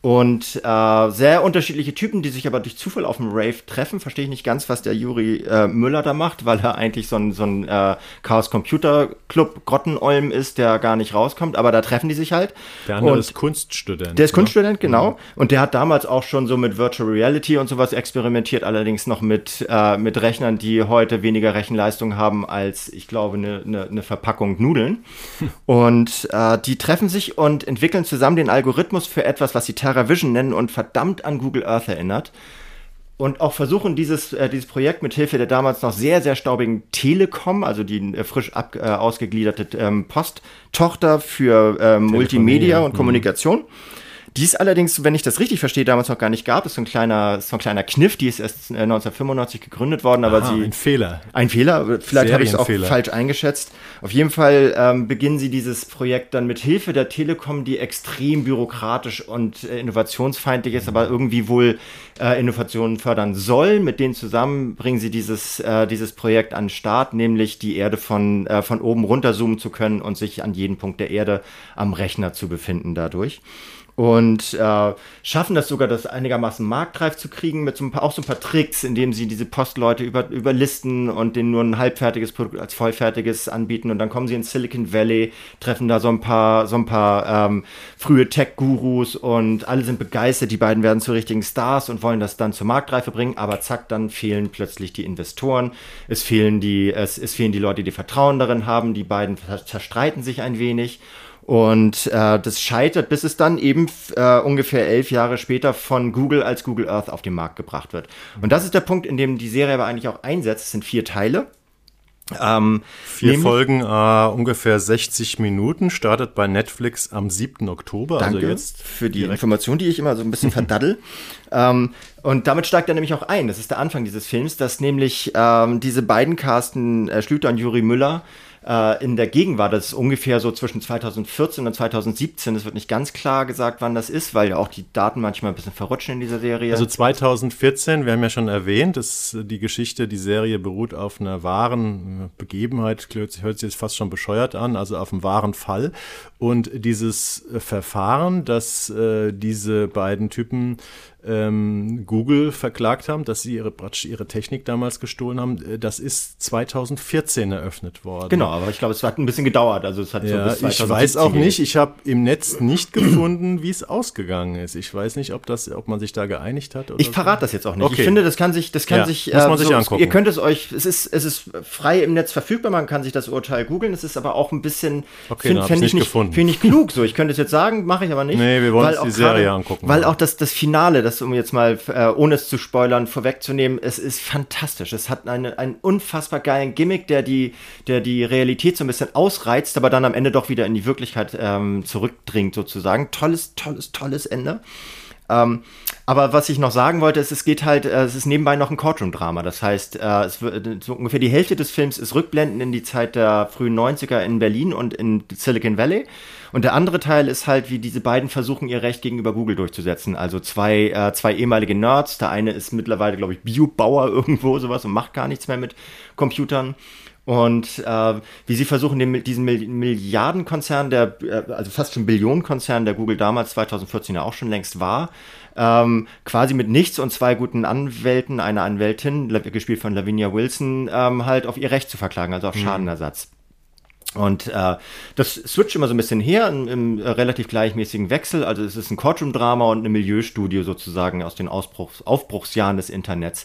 Und äh, sehr unterschiedliche Typen, die sich aber durch Zufall auf dem Rave treffen. Verstehe ich nicht ganz, was der Juri äh, Müller da macht, weil er eigentlich so ein, so ein äh, Chaos Computer Club Grottenolm ist, der gar nicht rauskommt. Aber da treffen die sich halt. Der andere und ist Kunststudent. Der ist ne? Kunststudent, genau. Mhm. Und der hat damals auch schon so mit Virtual Reality und sowas experimentiert, allerdings noch mit, äh, mit Rechnern, die heute weniger Rechenleistung haben als, ich glaube, eine, eine, eine Verpackung Nudeln. und äh, die treffen sich und entwickeln zusammen den Algorithmus für etwas, was sie TerraVision nennen und verdammt an Google Earth erinnert. Und auch versuchen, dieses, äh, dieses Projekt mit Hilfe der damals noch sehr, sehr staubigen Telekom, also die äh, frisch ab, äh, ausgegliederte ähm, Posttochter für ähm, Multimedia und mhm. Die es allerdings, wenn ich das richtig verstehe, damals noch gar nicht gab. Das ist so ein kleiner, so ein kleiner Kniff, die ist erst 1995 gegründet worden, aber Aha, sie. ein Fehler. Ein Fehler, vielleicht habe ich es auch falsch eingeschätzt. Auf jeden Fall ähm, beginnen sie dieses Projekt dann mit Hilfe der Telekom, die extrem bürokratisch und äh, innovationsfeindlich ist, aber irgendwie wohl äh, Innovationen fördern soll. Mit denen zusammen bringen sie dieses, äh, dieses Projekt an den Start, nämlich die Erde von, äh, von oben runter zoomen zu können und sich an jedem Punkt der Erde am Rechner zu befinden dadurch und äh, schaffen das sogar, das einigermaßen marktreif zu kriegen, mit so ein paar, auch so ein paar Tricks, indem sie diese Postleute über, überlisten und denen nur ein halbfertiges Produkt als vollfertiges anbieten. Und dann kommen sie ins Silicon Valley, treffen da so ein paar, so ein paar ähm, frühe Tech-Gurus und alle sind begeistert, die beiden werden zu richtigen Stars und wollen das dann zur Marktreife bringen, aber zack, dann fehlen plötzlich die Investoren, es fehlen die, es, es fehlen die Leute, die Vertrauen darin haben, die beiden zerstreiten sich ein wenig und äh, das scheitert, bis es dann eben äh, ungefähr elf Jahre später von Google als Google Earth auf den Markt gebracht wird. Und das ist der Punkt, in dem die Serie aber eigentlich auch einsetzt. Es sind vier Teile. Ähm, Vier Folgen, äh, ungefähr 60 Minuten, startet bei Netflix am 7. Oktober. Danke also jetzt für die Information, die ich immer so ein bisschen verdaddel. ähm, und damit steigt er nämlich auch ein. Das ist der Anfang dieses Films, dass nämlich ähm, diese beiden Carsten äh, Schlüter und Juri Müller äh, in der Gegenwart, das ist ungefähr so zwischen 2014 und 2017, es wird nicht ganz klar gesagt, wann das ist, weil ja auch die Daten manchmal ein bisschen verrutschen in dieser Serie. Also 2014, wir haben ja schon erwähnt, dass die Geschichte, die Serie beruht auf einer wahren äh, Begebenheit, hört sich jetzt fast schon bescheuert an, also auf einem wahren Fall. Und dieses Verfahren, dass äh, diese beiden Typen ähm, Google verklagt haben, dass sie ihre, ihre Technik damals gestohlen haben, äh, das ist 2014 eröffnet worden. genau, aber ich glaube, es hat ein bisschen gedauert. Also es hat so Ja, bis ich 2017 weiß auch nicht, ich habe im Netz nicht gefunden, wie es ausgegangen ist. Ich weiß nicht, ob das, ob man sich da geeinigt hat. Ich verrate das jetzt auch nicht. Okay. Ich finde, das kann sich, das kann Ja, sich, äh, muss man sich angucken. Ihr könnt es euch, es ist, es ist frei im Netz verfügbar. Man kann sich das Urteil googeln. Es ist aber auch ein bisschen, Okay, fänd ich's ich nicht gefunden. finde ich klug. So, ich könnte es jetzt sagen, mache ich aber nicht. Nee, wir wollen uns die Serie gerade- angucken. Weil auch das, das Finale, das um jetzt mal, äh, ohne es zu spoilern, vorwegzunehmen, es ist fantastisch. Es hat eine, einen unfassbar geilen Gimmick, der die, der die Realität so ein bisschen ausreizt, aber dann am Ende doch wieder in die Wirklichkeit ähm, zurückdringt sozusagen. Tolles, tolles, tolles Ende. Ähm, aber was ich noch sagen wollte, ist, es geht halt, äh, es ist nebenbei noch ein Courtroom-Drama. Das heißt, äh, es wird, so ungefähr die Hälfte des Films ist rückblenden in die Zeit der frühen 90er in Berlin und in Silicon Valley. Und der andere Teil ist halt, wie diese beiden versuchen, ihr Recht gegenüber Google durchzusetzen. Also zwei, äh, zwei ehemalige Nerds. Der eine ist mittlerweile, glaube ich, Biobauer irgendwo, sowas und macht gar nichts mehr mit Computern. Und äh, wie sie versuchen, den, diesen Mil- Milliardenkonzern, der, äh, also fast schon Billionenkonzern, der Google damals 2014 ja auch schon längst war, ähm, quasi mit nichts und zwei guten Anwälten, einer Anwältin, gespielt von Lavinia Wilson, ähm, halt auf ihr Recht zu verklagen, also auf Schadenersatz. Und äh, das switcht immer so ein bisschen her im, im äh, relativ gleichmäßigen Wechsel. Also es ist ein Courtroom-Drama und eine Milieustudie sozusagen aus den Ausbruchs, Aufbruchsjahren des Internets.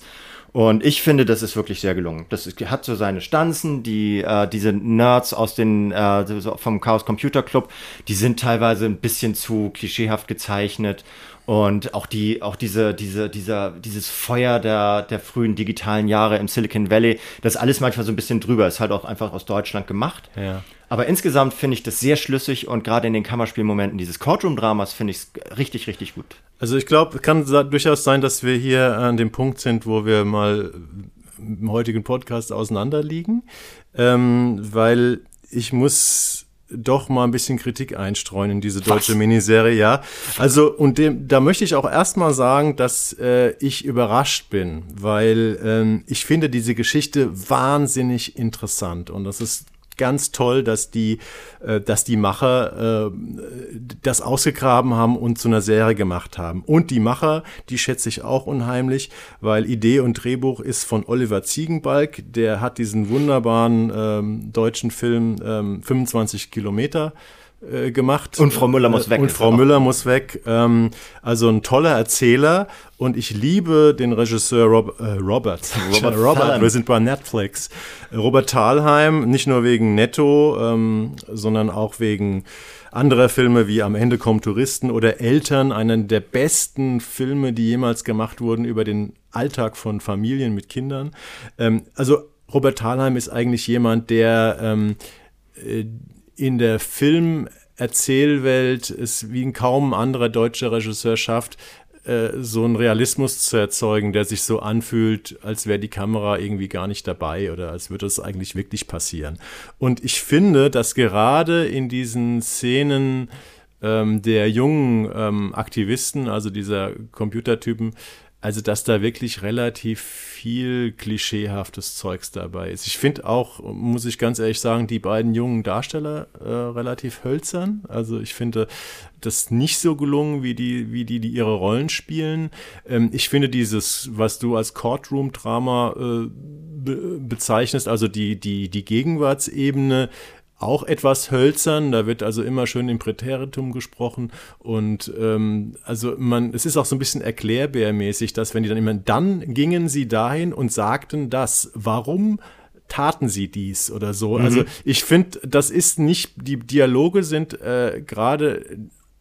Und ich finde, das ist wirklich sehr gelungen. Das ist, hat so seine Stanzen, die äh, diese Nerds aus den äh, vom Chaos Computer Club, die sind teilweise ein bisschen zu klischeehaft gezeichnet. Und auch die, auch diese, diese, dieser, dieses Feuer der, der frühen digitalen Jahre im Silicon Valley, das alles manchmal so ein bisschen drüber. Ist halt auch einfach aus Deutschland gemacht. Ja. Aber insgesamt finde ich das sehr schlüssig und gerade in den Kammerspielmomenten dieses Courtroom-Dramas finde ich es richtig, richtig gut. Also ich glaube, es kann durchaus sein, dass wir hier an dem Punkt sind, wo wir mal im heutigen Podcast auseinanderliegen, ähm, weil ich muss doch mal ein bisschen Kritik einstreuen in diese deutsche Miniserie, ja. Also und dem, da möchte ich auch erstmal sagen, dass äh, ich überrascht bin, weil ähm, ich finde diese Geschichte wahnsinnig interessant und das ist ganz toll, dass die, äh, dass die Macher äh, das ausgegraben haben und zu einer Serie gemacht haben. Und die Macher, die schätze ich auch unheimlich, weil Idee und Drehbuch ist von Oliver Ziegenbalg. Der hat diesen wunderbaren ähm, deutschen Film ähm, 25 Kilometer äh, gemacht. Und Frau Müller muss weg, Und Frau er. Müller muss weg. Ähm, also ein toller Erzähler. Und ich liebe den Regisseur Rob, äh, Robert. Robert Robert, wir sind bei Netflix. Robert Thalheim, nicht nur wegen Netto, ähm, sondern auch wegen anderer Filme wie Am Ende kommen Touristen oder Eltern, einen der besten Filme, die jemals gemacht wurden über den Alltag von Familien mit Kindern. Ähm, also Robert Thalheim ist eigentlich jemand, der ähm, äh, in der Film Erzählwelt es wie ein kaum anderer deutscher Regisseur schafft, äh, so einen Realismus zu erzeugen, der sich so anfühlt, als wäre die Kamera irgendwie gar nicht dabei oder als würde es eigentlich wirklich passieren. Und ich finde, dass gerade in diesen Szenen ähm, der jungen ähm, Aktivisten, also dieser Computertypen, also, dass da wirklich relativ viel klischeehaftes Zeugs dabei ist. Ich finde auch, muss ich ganz ehrlich sagen, die beiden jungen Darsteller äh, relativ hölzern. Also, ich finde das nicht so gelungen, wie die, wie die, die ihre Rollen spielen. Ähm, ich finde dieses, was du als Courtroom-Drama äh, be bezeichnest, also die, die, die Gegenwartsebene, auch etwas hölzern. Da wird also immer schön im Präteritum gesprochen. Und ähm, also man, es ist auch so ein bisschen erklärbärmäßig, dass wenn die dann immer, dann gingen sie dahin und sagten das. Warum? taten sie dies oder so. Mhm. Also ich finde, das ist nicht, die Dialoge sind äh, gerade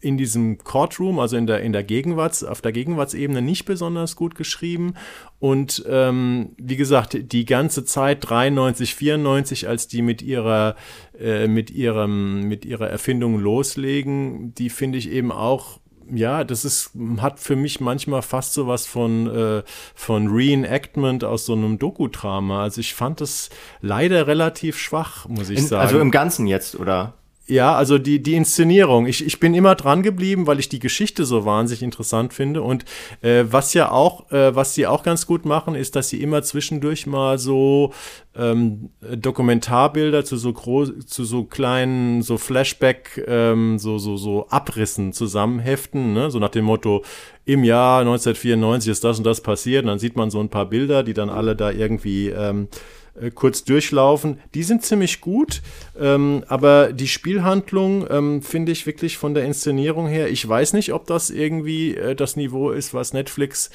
in diesem Courtroom, also in der, in der Gegenwarts, auf der Gegenwartsebene nicht besonders gut geschrieben. Und ähm, wie gesagt, die ganze Zeit 93, 94, als die mit ihrer, äh, mit ihrem, mit ihrer Erfindung loslegen, die finde ich eben auch ja, das ist, hat für mich manchmal fast so was von, äh, von Reenactment aus so einem Doku-Drama. Also ich fand das leider relativ schwach, muss ich In, sagen. Also im Ganzen jetzt, oder? Ja, also die, die Inszenierung. Ich, ich bin immer dran geblieben, weil ich die Geschichte so wahnsinnig interessant finde. Und äh, was ja auch, äh, was sie auch ganz gut machen, ist, dass sie immer zwischendurch mal so ähm, Dokumentarbilder zu so groß, zu so kleinen, so Flashback, ähm, so, so, so Abrissen zusammenheften, ne? So nach dem Motto, im Jahr 1994 ist das und das passiert. Und dann sieht man so ein paar Bilder, die dann alle da irgendwie ähm, äh, kurz durchlaufen. Die sind ziemlich gut, ähm, aber die Spielhandlung ähm, finde ich wirklich von der Inszenierung her, ich weiß nicht, ob das irgendwie äh, das Niveau ist, was Netflix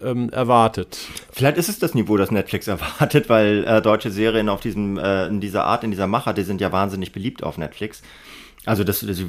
ähm, erwartet. Vielleicht ist es das Niveau, das Netflix erwartet, weil äh, deutsche Serien auf diesem, äh, in dieser Art, in dieser Macher, die sind ja wahnsinnig beliebt auf Netflix. Also das, das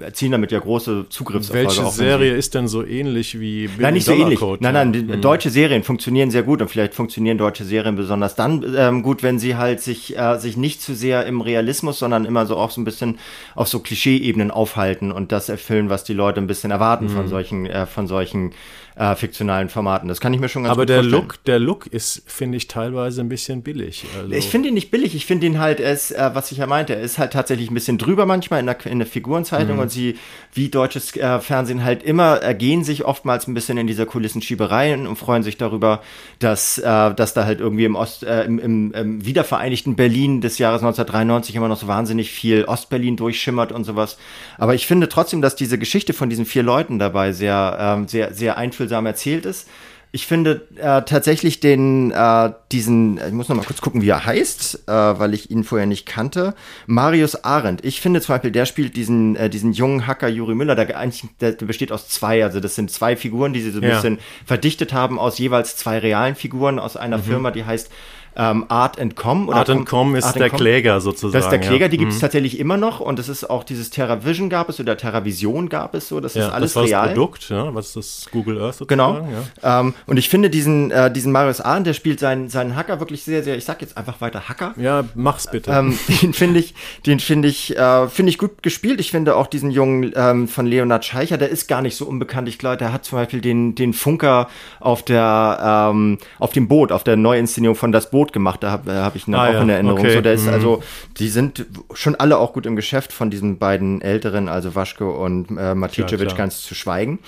erzielen damit ja große Zugriffserfolge. Welche Serie ist denn so ähnlich wie Bill Nein, nicht so ähnlich. Code, nein, nein, ja. Hm. deutsche Serien funktionieren sehr gut und vielleicht funktionieren deutsche Serien besonders dann ähm, gut, wenn sie halt sich, äh, sich nicht zu sehr im Realismus, sondern immer so auch so ein bisschen auf so Klischee-Ebenen aufhalten und das erfüllen, was die Leute ein bisschen erwarten mhm. von hm. solchen, äh, von solchen äh, fiktionalen Formaten. Das kann ich mir schon ganz Aber gut der vorstellen. Look, der Look ist, finde ich, teilweise ein bisschen billig. Also ich finde ihn nicht billig. Ich finde ihn halt, er ist, äh, was ich ja meinte, er ist halt tatsächlich ein bisschen drüber manchmal in der, in der Figurenzeitung mhm. und sie, wie deutsches äh, Fernsehen halt immer, ergehen sich oftmals ein bisschen in dieser Kulissenschieberei und freuen sich darüber, dass, äh, dass da halt irgendwie im Ost, äh, im, im, im wiedervereinigten Berlin des Jahres 1993 immer noch so wahnsinnig viel Ostberlin durchschimmert und sowas. Aber ich finde trotzdem, dass diese Geschichte von diesen vier Leuten dabei sehr, ähm, sehr, sehr einfühlsam einfühlsam erzählt ist. Ich finde äh, tatsächlich den, äh, diesen, ich muss noch mal kurz gucken, wie er heißt, äh, weil ich ihn vorher nicht kannte. Marius Arendt. Ich finde zum Beispiel, der spielt diesen, äh, diesen jungen Hacker Juri Müller, der eigentlich, der besteht aus zwei, also das sind zwei Figuren, die sie so ein ja. bisschen verdichtet haben aus jeweils zwei realen Figuren aus einer mhm. Firma, die heißt ähm, Art Com. Art Com ist Art der Com. Kläger sozusagen. Das ist der Kläger, ja. die gibt es mhm. tatsächlich immer noch und das ist auch dieses TerraVision gab es oder TerraVision gab es so, das ja, ist alles das war real. Das Produkt, ja, was ist das Google Earth sozusagen. Genau. Ja. Ähm, und ich finde diesen, äh, diesen Marius Ahn, der spielt seinen, seinen Hacker wirklich sehr, sehr, ich sag jetzt einfach weiter Hacker. Ja, mach's bitte. Ähm, den finde ich, den finde ich, äh, finde ich gut gespielt. Ich finde auch diesen Jungen ähm, von Leonard Scheicher, der ist gar nicht so unbekannt. Ich glaube, der hat zum Beispiel den, den Funker auf der, ähm, auf dem Boot, auf der Neuinszenierung von Das Boot gemacht. Da habe habe ich noch ah, auch ja. in Erinnerung. Okay. So, der ist mhm. also, die sind schon alle auch gut im Geschäft von diesen beiden Älteren, also Waschke und äh, Maticevic, ganz zu schweigen.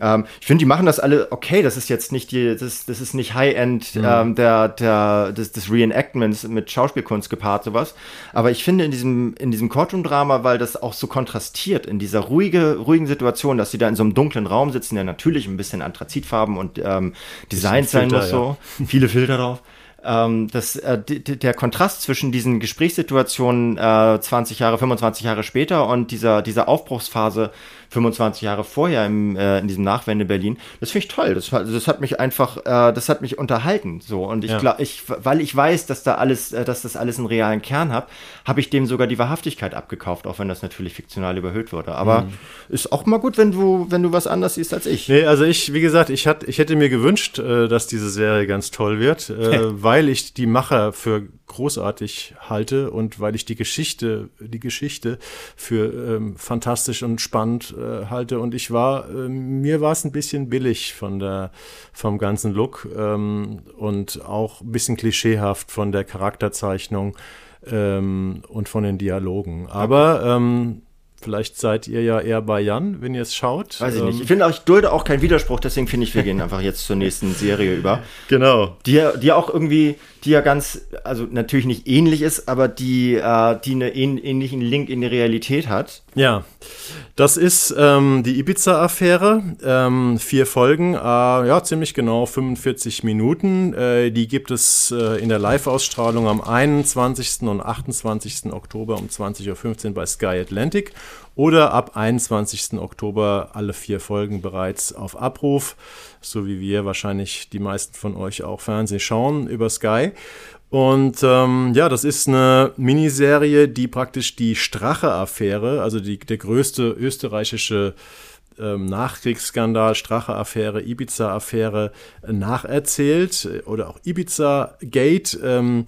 Ähm, ich finde, die machen das alle okay. Das ist jetzt nicht die, das, das ist nicht High-End mhm. ähm, der, der, des, des Reenactments mit Schauspielkunst gepaart, sowas. Aber ich finde in diesem, in diesem Courtroom-Drama, weil das auch so kontrastiert, in dieser ruhige, ruhigen Situation, dass sie da in so einem dunklen Raum sitzen, der natürlich ein bisschen Anthrazitfarben und ähm, Design sein muss, so. Viele Filter drauf ähm, das, äh, der Kontrast zwischen diesen Gesprächssituationen äh, 20 Jahre, 25 Jahre später und dieser, dieser Aufbruchsphase 25 Jahre vorher im, äh, in diesem Nachwende Berlin. Das finde ich toll. Das, das hat mich einfach, äh, das hat mich unterhalten. So und ich ja. glaube, ich, weil ich weiß, dass da alles, äh, dass das alles einen realen Kern hat, habe ich dem sogar die Wahrhaftigkeit abgekauft, auch wenn das natürlich fiktional überhöht wurde. Aber mhm. ist auch mal gut, wenn du, wenn du was anders siehst als ich. Nee, also ich, wie gesagt, ich, hat, ich hätte mir gewünscht, äh, dass diese Serie ganz toll wird, äh, weil ich die Macher für großartig halte und weil ich die Geschichte, die Geschichte für ähm, fantastisch und spannend äh, halte. Und ich war, äh, mir war es ein bisschen billig von der, vom ganzen Look ähm, und auch ein bisschen klischeehaft von der Charakterzeichnung ähm, und von den Dialogen. Aber ähm, Vielleicht seid ihr ja eher bei Jan, wenn ihr es schaut. Weiß ich nicht. Ähm, ich finde auch, ich dulde auch keinen Widerspruch, deswegen finde ich, wir gehen einfach jetzt zur nächsten Serie über. Genau. Die, die auch irgendwie, die ja ganz, also natürlich nicht ähnlich ist, aber die, äh, die einen ähnlichen Link in die Realität hat. Ja, das ist ähm, die Ibiza-Affäre. Ähm, vier Folgen, äh, ja, ziemlich genau 45 Minuten. Äh, die gibt es äh, in der Live-Ausstrahlung am 21. und 28. Oktober um 20.15 Uhr bei Sky Atlantic oder ab 21. Oktober alle vier Folgen bereits auf Abruf, so wie wir wahrscheinlich die meisten von euch auch Fernsehen schauen über Sky. Und ähm, ja, das ist eine Miniserie, die praktisch die Strache-Affäre, also die, der größte österreichische ähm, Nachkriegsskandal, Strache-Affäre, Ibiza-Affäre nacherzählt oder auch Ibiza-Gate. Ähm,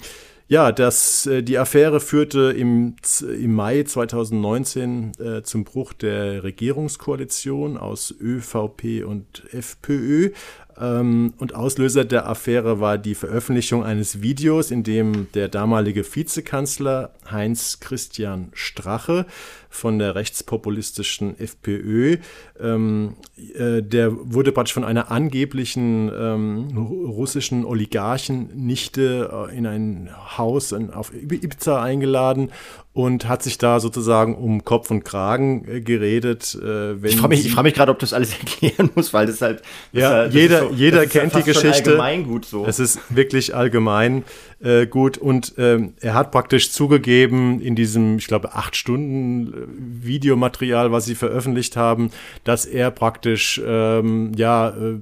ja, das, äh, die Affäre führte im, im Mai 2019 äh, zum Bruch der Regierungskoalition aus ÖVP und FPÖ. Ähm, und Auslöser der Affäre war die Veröffentlichung eines Videos, in dem der damalige Vizekanzler Heinz Christian Strache von der rechtspopulistischen FPÖ. Ähm, äh, der wurde praktisch von einer angeblichen ähm, russischen Oligarchen-Nichte äh, in ein Haus in, auf Ibiza eingeladen und hat sich da sozusagen um Kopf und Kragen äh, geredet. Äh, ich frage mich, frag mich gerade, ob das alles erklären muss, weil das halt. Das ja, halt, jeder, so, jeder kennt die Geschichte. Allgemeingut so. Es ist wirklich allgemein äh, gut und ähm, er hat praktisch zugegeben in diesem, ich glaube, acht Stunden äh, Videomaterial, was sie veröffentlicht haben, dass er praktisch ähm, ja äh,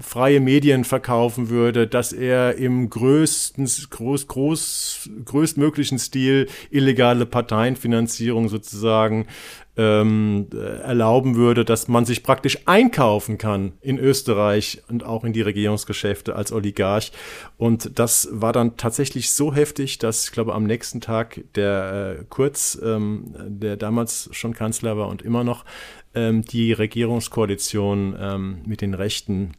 freie Medien verkaufen würde, dass er im größten, groß, groß, größtmöglichen Stil illegale Parteienfinanzierung sozusagen ähm, erlauben würde, dass man sich praktisch einkaufen kann in Österreich und auch in die Regierungsgeschäfte als Oligarch. Und das war dann tatsächlich so heftig, dass ich glaube am nächsten Tag der äh, Kurz, ähm, der damals schon Kanzler war und immer noch, ähm, die Regierungskoalition ähm, mit den Rechten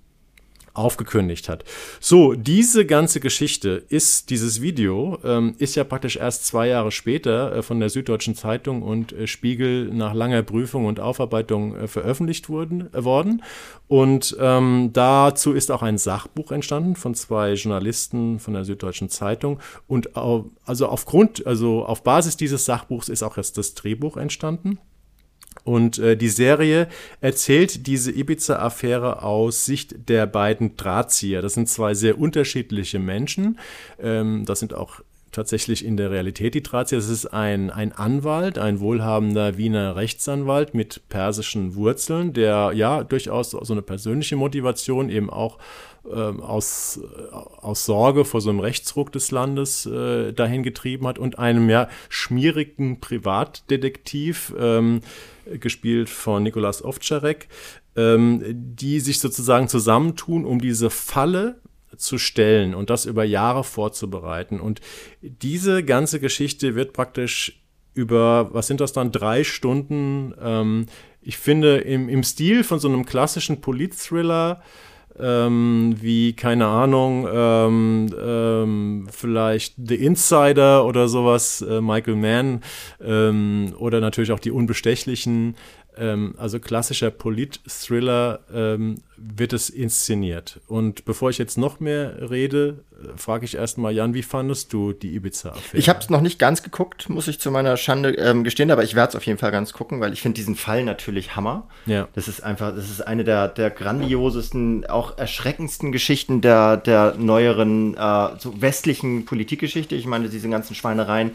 aufgekündigt hat. So, diese ganze Geschichte ist, dieses Video ähm, ist ja praktisch erst zwei Jahre später äh, von der Süddeutschen Zeitung und äh, Spiegel nach langer Prüfung und Aufarbeitung äh, veröffentlicht wurden, äh, worden. Und ähm, dazu ist auch ein Sachbuch entstanden von zwei Journalisten von der Süddeutschen Zeitung. Und also aufgrund, also auf Basis dieses Sachbuchs ist auch erst das Drehbuch entstanden. Und äh, die Serie erzählt diese Ibiza-Affäre aus Sicht der beiden Drahtzieher. Das sind zwei sehr unterschiedliche Menschen. Ähm, das sind auch tatsächlich in der Realität die Drahtzieher. Das ist ein, ein Anwalt, ein wohlhabender Wiener Rechtsanwalt mit persischen Wurzeln, der ja durchaus so eine persönliche Motivation eben auch ähm, aus, aus Sorge vor so einem Rechtsruck des Landes äh, dahin getrieben hat und einem ja schmierigen Privatdetektiv, ähm, gespielt von Nikolas Ovtcharek, ähm, die sich sozusagen zusammentun, um diese Falle zu stellen und das über Jahre vorzubereiten. Und diese ganze Geschichte wird praktisch über, was sind das dann, drei Stunden, ähm, ich finde, im, im Stil von so einem klassischen Polit-Thriller, ähm, wie, keine Ahnung, ähm, ähm, vielleicht The Insider oder sowas, äh, Michael Mann ähm, oder natürlich auch die Unbestechlichen ähm, also klassischer Polit-Thriller, ähm, wird es inszeniert. Und bevor ich jetzt noch mehr rede, äh, frage ich erstmal, Jan, wie fandest du die Ibiza-Affäre? Ich habe es noch nicht ganz geguckt, muss ich zu meiner Schande ähm, gestehen, aber ich werde es auf jeden Fall ganz gucken, weil ich finde diesen Fall natürlich Hammer. Ja. Das ist einfach, das ist eine der, der grandiosesten, auch erschreckendsten Geschichten der, der neueren, äh, so westlichen Politikgeschichte. Ich meine, diese ganzen Schweinereien.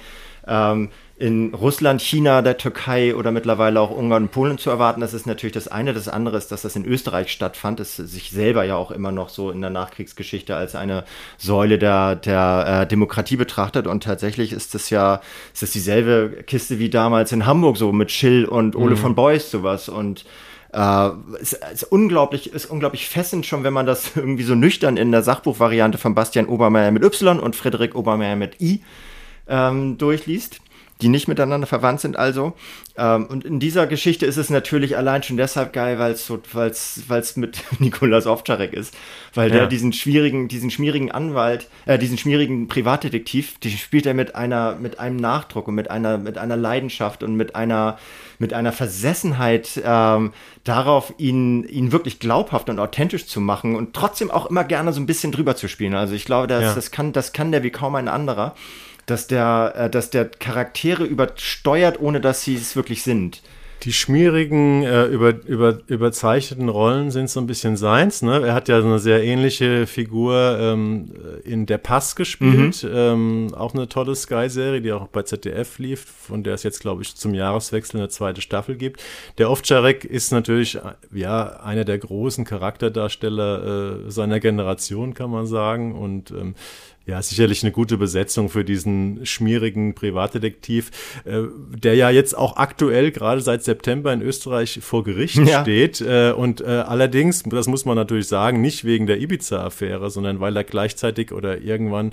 Ähm, in Russland, China, der Türkei oder mittlerweile auch Ungarn und Polen zu erwarten. Das ist natürlich das eine. Das andere ist, dass das in Österreich stattfand, das sich selber ja auch immer noch so in der Nachkriegsgeschichte als eine Säule der, der äh, Demokratie betrachtet. Und tatsächlich ist das ja, ist das dieselbe Kiste wie damals in Hamburg so mit Schill und Ole mhm. von Beuys sowas. Und Äh, ist, ist unglaublich, ist unglaublich fessend schon, wenn man das irgendwie so nüchtern in der Sachbuchvariante von Bastian Obermeier mit Y und Frederik Obermeier mit I ähm, durchliest die nicht miteinander verwandt sind also. Ähm, und in dieser Geschichte ist es natürlich allein schon deshalb geil, weil es so, weil's, weil's mit Nikolaus Ovtcharek ist. Weil ja. der diesen schwierigen, diesen schmierigen Anwalt, äh, diesen schmierigen Privatdetektiv, die spielt er mit einer, mit einem Nachdruck und mit einer, mit einer Leidenschaft und mit einer, mit einer Versessenheit ähm, darauf, ihn, ihn wirklich glaubhaft und authentisch zu machen und trotzdem auch immer gerne so ein bisschen drüber zu spielen. Also ich glaube, das, ja. das kann, das kann der wie kaum ein anderer dass der, äh, dass der Charaktere übersteuert, ohne dass sie es wirklich sind. Die schmierigen, äh, über, über, überzeichneten Rollen sind so ein bisschen seins. Ne? Er hat ja so eine sehr ähnliche Figur ähm, in Der Pass gespielt. Mhm. Ähm, auch eine tolle Sky-Serie, die auch bei ZDF lief, von der es jetzt, glaube ich, zum Jahreswechsel eine zweite Staffel gibt. Der Ovtcharek ist natürlich ja, einer der großen Charakterdarsteller äh, seiner Generation, kann man sagen. Und ähm, ja, sicherlich eine gute Besetzung für diesen schmierigen Privatdetektiv, äh, der ja jetzt auch aktuell gerade seit September in Österreich vor Gericht ja. steht. Äh, und äh, allerdings, das muss man natürlich sagen, nicht wegen der Ibiza-Affäre, sondern weil er gleichzeitig oder irgendwann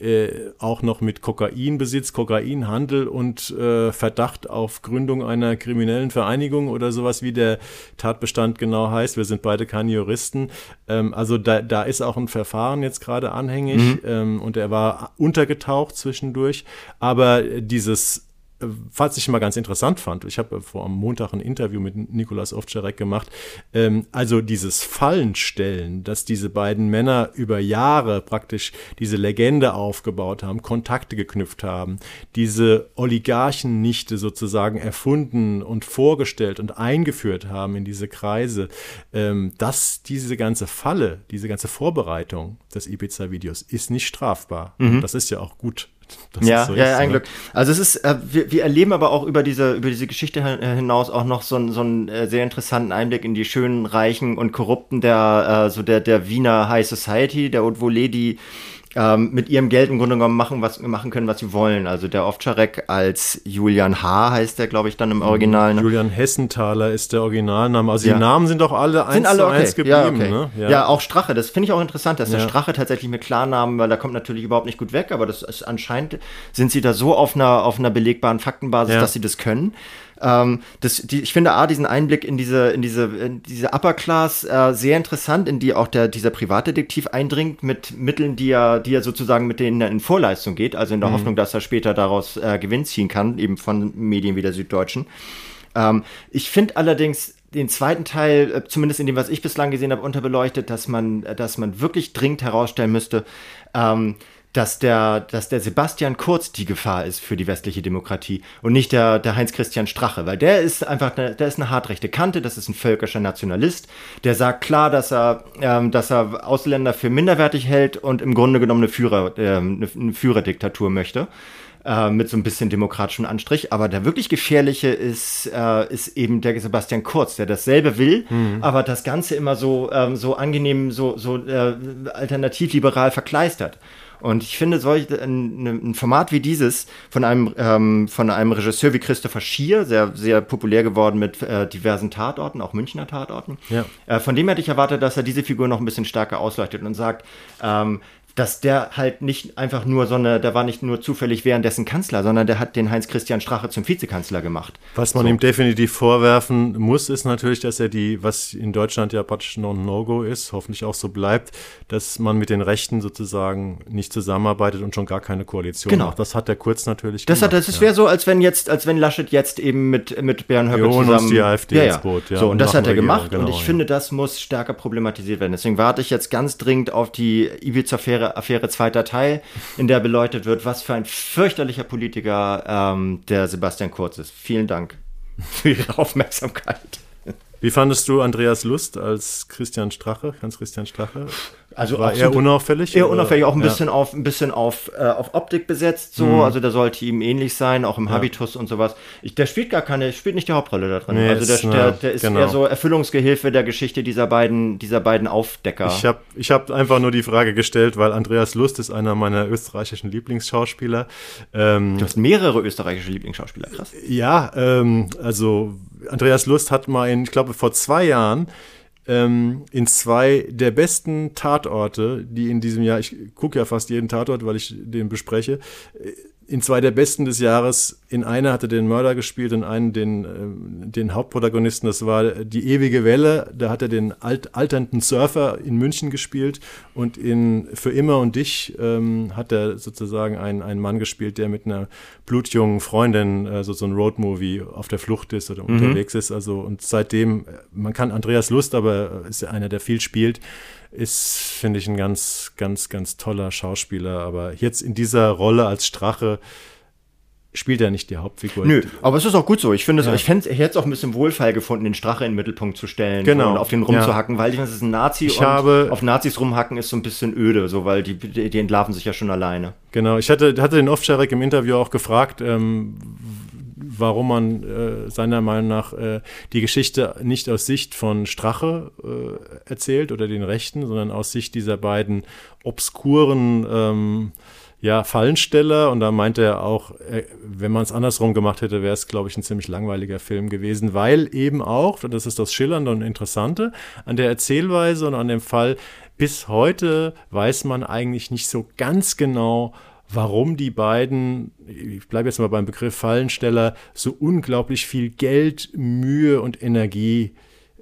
äh, auch noch mit Kokainbesitz, Kokainhandel und äh, Verdacht auf Gründung einer kriminellen Vereinigung oder sowas, wie der Tatbestand genau heißt. Wir sind beide keine Juristen. Ähm, also da, da ist auch ein Verfahren jetzt gerade anhängig mhm. ähm, und er war untergetaucht zwischendurch. Aber dieses was ich mal ganz interessant fand, ich habe vor am Montag ein Interview mit Nikolas Ovtcharek gemacht, ähm, also dieses Fallenstellen, dass diese beiden Männer über Jahre praktisch diese Legende aufgebaut haben, Kontakte geknüpft haben, diese Oligarchennichte sozusagen erfunden und vorgestellt und eingeführt haben in diese Kreise, ähm, dass diese ganze Falle, diese ganze Vorbereitung des Ibiza-Videos ist nicht strafbar. Mhm. Das ist ja auch gut das ja, so ja, ist, ein ne? Glück. Also es ist, äh, wir, wir erleben aber auch über diese, über diese Geschichte hinaus auch noch so, so einen äh, sehr interessanten Einblick in die schönen, reichen und korrupten der, äh, so der, der Wiener High Society, der Haute Volée, die ähm, mit ihrem Geld im Grunde genommen machen, was machen können, was sie wollen. Also der Ovtcharek als Julian H. heißt der, glaube ich, dann im Original. Ne? Julian Hessenthaler ist der Originalname. Also ja. die Namen sind doch alle sind eins alle okay. eins geblieben. Ja, okay. ne? ja. ja, auch Strache. Das finde ich auch interessant, dass der Strache tatsächlich mit Klarnamen, weil da kommt natürlich überhaupt nicht gut weg, aber das ist anscheinend sind sie da so auf einer auf einer belegbaren Faktenbasis, dass sie das können. Ähm, das, die, ich finde A, diesen Einblick in diese, in diese, in diese Upper Class äh, sehr interessant, in die auch der, dieser Privatdetektiv eindringt mit Mitteln, die er, die er sozusagen mit denen in Vorleistung geht, also in der mhm. Hoffnung, dass er später daraus äh, Gewinn ziehen kann, eben von Medien wie der Süddeutschen. Ähm, ich finde allerdings den zweiten Teil, äh, zumindest in dem, was ich bislang gesehen habe, unterbeleuchtet, dass man, dass man wirklich dringend herausstellen müsste, ähm, dass der, dass der Sebastian Kurz die Gefahr ist für die westliche Demokratie und nicht der, der Heinz-Christian Strache, weil der ist einfach, eine, der ist eine hartrechte Kante, das ist ein völkischer Nationalist, der sagt klar, dass er, ähm, dass er Ausländer für minderwertig hält und im Grunde genommen eine, Führer, äh, eine, eine Führerdiktatur möchte äh, mit so ein bisschen demokratischem Anstrich. Aber der wirklich gefährliche ist, äh, ist eben der Sebastian Kurz, der dasselbe will, mhm. aber das Ganze immer so, ähm, so angenehm, so, so äh, alternativ-liberal verkleistert. Und ich finde, solch ein, ein Format wie dieses von einem, ähm, von einem Regisseur wie Christopher Schier, sehr, sehr populär geworden mit äh, diversen Tatorten, auch Münchner Tatorten, ja. äh, von dem hätte ich erwartet, dass er diese Figur noch ein bisschen stärker ausleuchtet und sagt, ähm, dass der halt nicht einfach nur so eine, der war nicht nur zufällig währenddessen Kanzler, sondern der hat den Heinz-Christian Strache zum Vizekanzler gemacht. Was man so. ihm definitiv vorwerfen muss, ist natürlich, dass er die, was in Deutschland ja praktisch noch ein No-Go ist, hoffentlich auch so bleibt, dass man mit den Rechten sozusagen nicht zusammenarbeitet und schon gar keine Koalition genau. macht. Das hat der Kurz natürlich das gemacht. Hat, das ja. wäre so, als wenn jetzt, als wenn Laschet jetzt eben mit, mit Björn Höcke zusammen... die AfD ja, ja. ins Boot. Ja, so, und das hat er gemacht genau, und ich ja. finde, das muss stärker problematisiert werden. Deswegen warte ich jetzt ganz dringend auf die Ibiza-Affäre Affäre zweiter Teil, in der beleuchtet wird, was für ein fürchterlicher Politiker ähm, der Sebastian Kurz ist. Vielen Dank für Ihre Aufmerksamkeit. Wie fandest du Andreas Lust als Christian Strache, Hans Christian Strache? Also war eher unauffällig? Eher unauffällig, auch ein ja. bisschen auf ein bisschen auf, äh, auf Optik besetzt, so. Mhm. Also der sollte ihm ähnlich sein, auch im ja. Habitus und sowas. Ich, der spielt gar keine, spielt nicht die Hauptrolle da drin. Nee, also der, der, der ist genau. eher so Erfüllungsgehilfe der Geschichte dieser beiden, dieser beiden Aufdecker. Ich habe ich hab einfach nur die Frage gestellt, weil Andreas Lust ist einer meiner österreichischen Lieblingsschauspieler. Ähm, du hast mehrere österreichische Lieblingsschauspieler, krass. Ja, ähm, also Andreas Lust hat mal in, ich glaube, vor zwei Jahren ähm, in zwei der besten Tatorte, die in diesem Jahr, ich gucke ja fast jeden Tatort, weil ich den bespreche, in zwei der besten des Jahres. In einer hatte den Mörder gespielt, in einen den, äh, den Hauptprotagonisten. Das war die ewige Welle. Da hat er den alt, alternden Surfer in München gespielt. Und in Für immer und dich ähm, hat er sozusagen einen, einen Mann gespielt, der mit einer blutjungen Freundin äh, so, so ein Roadmovie auf der Flucht ist oder mhm. unterwegs ist. Also und seitdem, äh, man kann Andreas Lust, aber ist ja einer, der viel spielt ist, finde ich, ein ganz, ganz, ganz toller Schauspieler. Aber jetzt in dieser Rolle als Strache spielt er nicht die Hauptfigur. Nö, aber es ist auch gut so. Ich finde ja. ich hätte es auch ein bisschen Wohlfall gefunden, den Strache in den Mittelpunkt zu stellen genau. und auf den rumzuhacken, ja. weil ich meine, es ist ein Nazi ich und habe, auf Nazis rumhacken ist so ein bisschen öde, so weil die, die, die entlarven sich ja schon alleine. Genau, ich hatte, hatte den Ovtcharek im Interview auch gefragt, ähm, warum man äh, seiner Meinung nach äh, die Geschichte nicht aus Sicht von Strache äh, erzählt oder den Rechten, sondern aus Sicht dieser beiden obskuren ähm, ja, Fallensteller. Und da meinte er auch, äh, wenn man es andersrum gemacht hätte, wäre es, glaube ich, ein ziemlich langweiliger Film gewesen, weil eben auch, und das ist das Schillernde und Interessante, an der Erzählweise und an dem Fall, bis heute weiß man eigentlich nicht so ganz genau, warum die beiden, ich bleibe jetzt mal beim Begriff Fallensteller, so unglaublich viel Geld, Mühe und Energie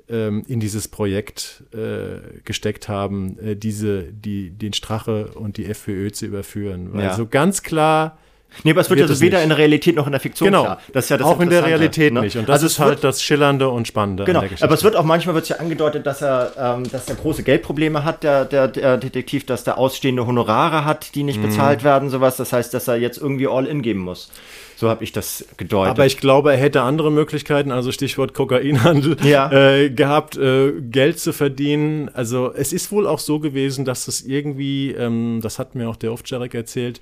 ähm, in dieses Projekt äh, gesteckt haben, äh, diese, die, den Strache und die FPÖ zu überführen. Weil ja. so ganz klar Nee, aber es wird, wird ja so weder nicht. in der Realität noch in der Fiktion genau. klar. Das ist ja das auch in der Realität ne? nicht. Und das also ist halt das Schillernde und Spannende genau. Aber es wird auch manchmal wird ja angedeutet, dass er, ähm, dass er große Geldprobleme hat, der, der, der Detektiv, dass der ausstehende Honorare hat, die nicht mhm. bezahlt werden, sowas. Das heißt, dass er jetzt irgendwie all in geben muss. So habe ich das gedeutet. Aber ich glaube, er hätte andere Möglichkeiten, also Stichwort Kokainhandel, ja. äh, gehabt, äh, Geld zu verdienen. Also es ist wohl auch so gewesen, dass es irgendwie, ähm, das hat mir auch der Ovtcharek erzählt,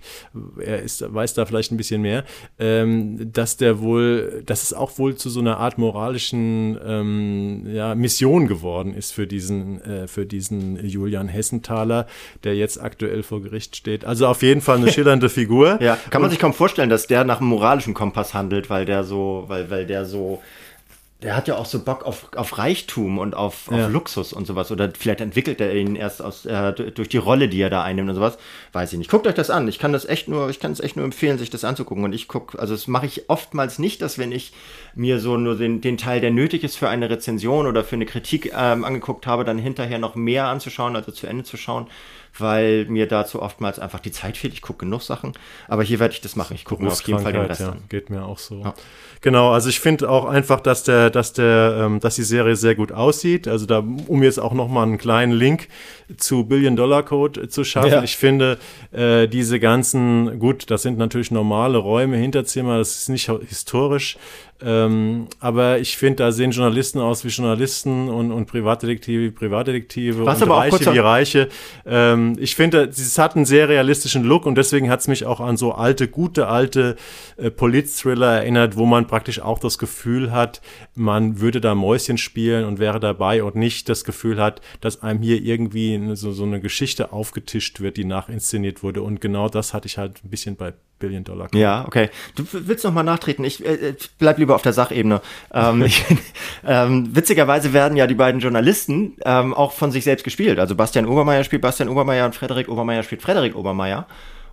er ist, weiß da vielleicht ein bisschen mehr, ähm, dass der wohl, dass es auch wohl zu so einer Art moralischen ähm, ja, Mission geworden ist für diesen, äh, für diesen Julian Hessenthaler, der jetzt aktuell vor Gericht steht. Also auf jeden Fall eine schillernde Figur. Ja, kann man Und, sich kaum vorstellen, dass der nach einem moralischen Kompass handelt, weil der so, weil, weil der so, der hat ja auch so Bock auf, auf Reichtum und auf, ja. auf Luxus und sowas. Oder vielleicht entwickelt er ihn erst aus, äh, durch die Rolle, die er da einnimmt und sowas. Weiß ich nicht. Guckt euch das an. Ich kann das echt nur, ich kann es echt nur empfehlen, sich das anzugucken. Und ich gucke, also das mache ich oftmals nicht, dass wenn ich mir so nur den, den Teil, der nötig ist für eine Rezension oder für eine Kritik ähm, angeguckt habe, dann hinterher noch mehr anzuschauen, also zu Ende zu schauen weil mir dazu oftmals einfach die Zeit fehlt. Ich gucke genug Sachen, aber hier werde ich das machen. Ich gucke mir auf jeden Fall den Rest ja, an. Geht mir auch so. Ja. Genau, also ich finde auch einfach, dass der, dass der, ähm, dass die Serie sehr gut aussieht. Also da, um jetzt auch noch mal einen kleinen Link zu Billion Dollar Code zu schaffen. Ja. Ich finde äh, diese ganzen, gut, das sind natürlich normale Räume, Hinterzimmer, das ist nicht historisch, ähm, aber ich finde, da sehen Journalisten aus wie Journalisten und, und Privatdetektive wie Privatdetektive Was und aber Reiche auch wie Reiche. Ähm, ich finde, es hat einen sehr realistischen Look und deswegen hat es mich auch an so alte, gute, alte äh, Polit-Thriller erinnert, wo man praktisch auch das Gefühl hat, man würde da Mäuschen spielen und wäre dabei und nicht das Gefühl hat, dass einem hier irgendwie so, so eine Geschichte aufgetischt wird, die nachinszeniert wurde. Und genau das hatte ich halt ein bisschen bei Billion Dollar. Ja, okay. Du willst noch mal nachtreten. Ich äh, bleib lieber auf der Sachebene. Ähm, ich, ähm, witzigerweise werden ja die beiden Journalisten ähm, auch von sich selbst gespielt. Also Bastian Obermeier spielt Bastian Obermeier und Frederik Obermeier spielt Frederik Obermeier.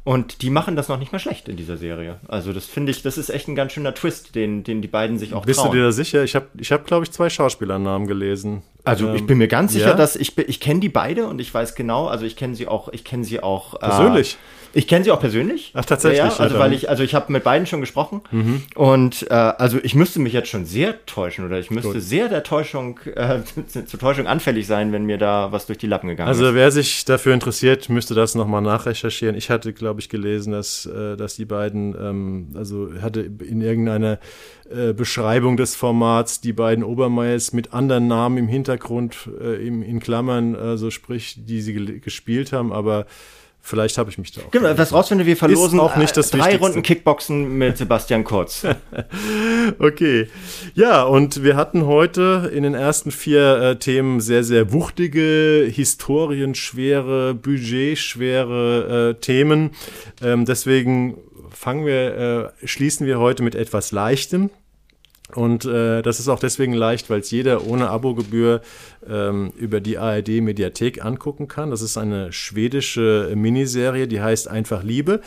Und die machen das noch nicht mal schlecht in dieser Serie. Also das finde ich, das ist echt ein ganz schöner Twist, den, den die beiden sich auch Bist trauen. du dir da sicher? Ich habe, ich hab, glaube ich, zwei Schauspielernamen gelesen. Also ähm, ich bin mir ganz sicher, ja? dass ich, ich kenne die beide und ich weiß genau, also ich kenne sie auch, ich kenne sie auch. Äh, Persönlich? Äh, ich kenne sie auch persönlich. Ach, tatsächlich. Ja, also, weil ich, also ich habe mit beiden schon gesprochen. Mhm. Und äh, also ich müsste mich jetzt schon sehr täuschen oder ich müsste Gut. sehr der Täuschung, äh, zur Täuschung anfällig sein, wenn mir da was durch die Lappen gegangen also, ist. Also wer sich dafür interessiert, müsste das nochmal nachrecherchieren. Ich hatte, glaube ich, gelesen, dass, äh, dass die beiden, ähm, also hatte in irgendeiner äh, Beschreibung des Formats die beiden Obermeyers mit anderen Namen im Hintergrund, äh, im, in Klammern, also sprich, die sie gespielt haben, aber Vielleicht habe ich mich da auch. Genau, was rausfinde, wir verlosen auch nicht das drei Wichtigste. Runden Kickboxen mit Sebastian Kurz. okay. Ja, und wir hatten heute in den ersten vier äh, Themen sehr, sehr wuchtige, historienschwere, budgetschwere äh, Themen. Ähm, deswegen fangen wir, äh, schließen wir heute mit etwas Leichtem. Und äh, das ist auch deswegen leicht, weil es jeder ohne Abogebühr ähm, über die ARD-Mediathek angucken kann. Das ist eine schwedische Miniserie, die heißt Einfach Liebe.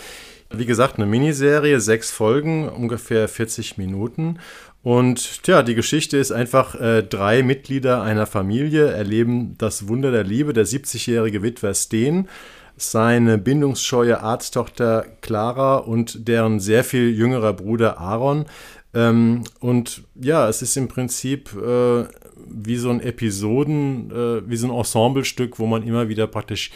Wie gesagt, eine Miniserie, sechs Folgen, ungefähr 40 Minuten. Und tja, die Geschichte ist einfach, äh, drei Mitglieder einer Familie erleben das Wunder der Liebe. Der 70-jährige Witwer Steen, seine bindungsscheue Arzttochter Clara und deren sehr viel jüngerer Bruder Aaron. Ähm, und ja, es ist im Prinzip äh, wie so ein Episoden, äh, wie so ein Ensemblestück, wo man immer wieder praktisch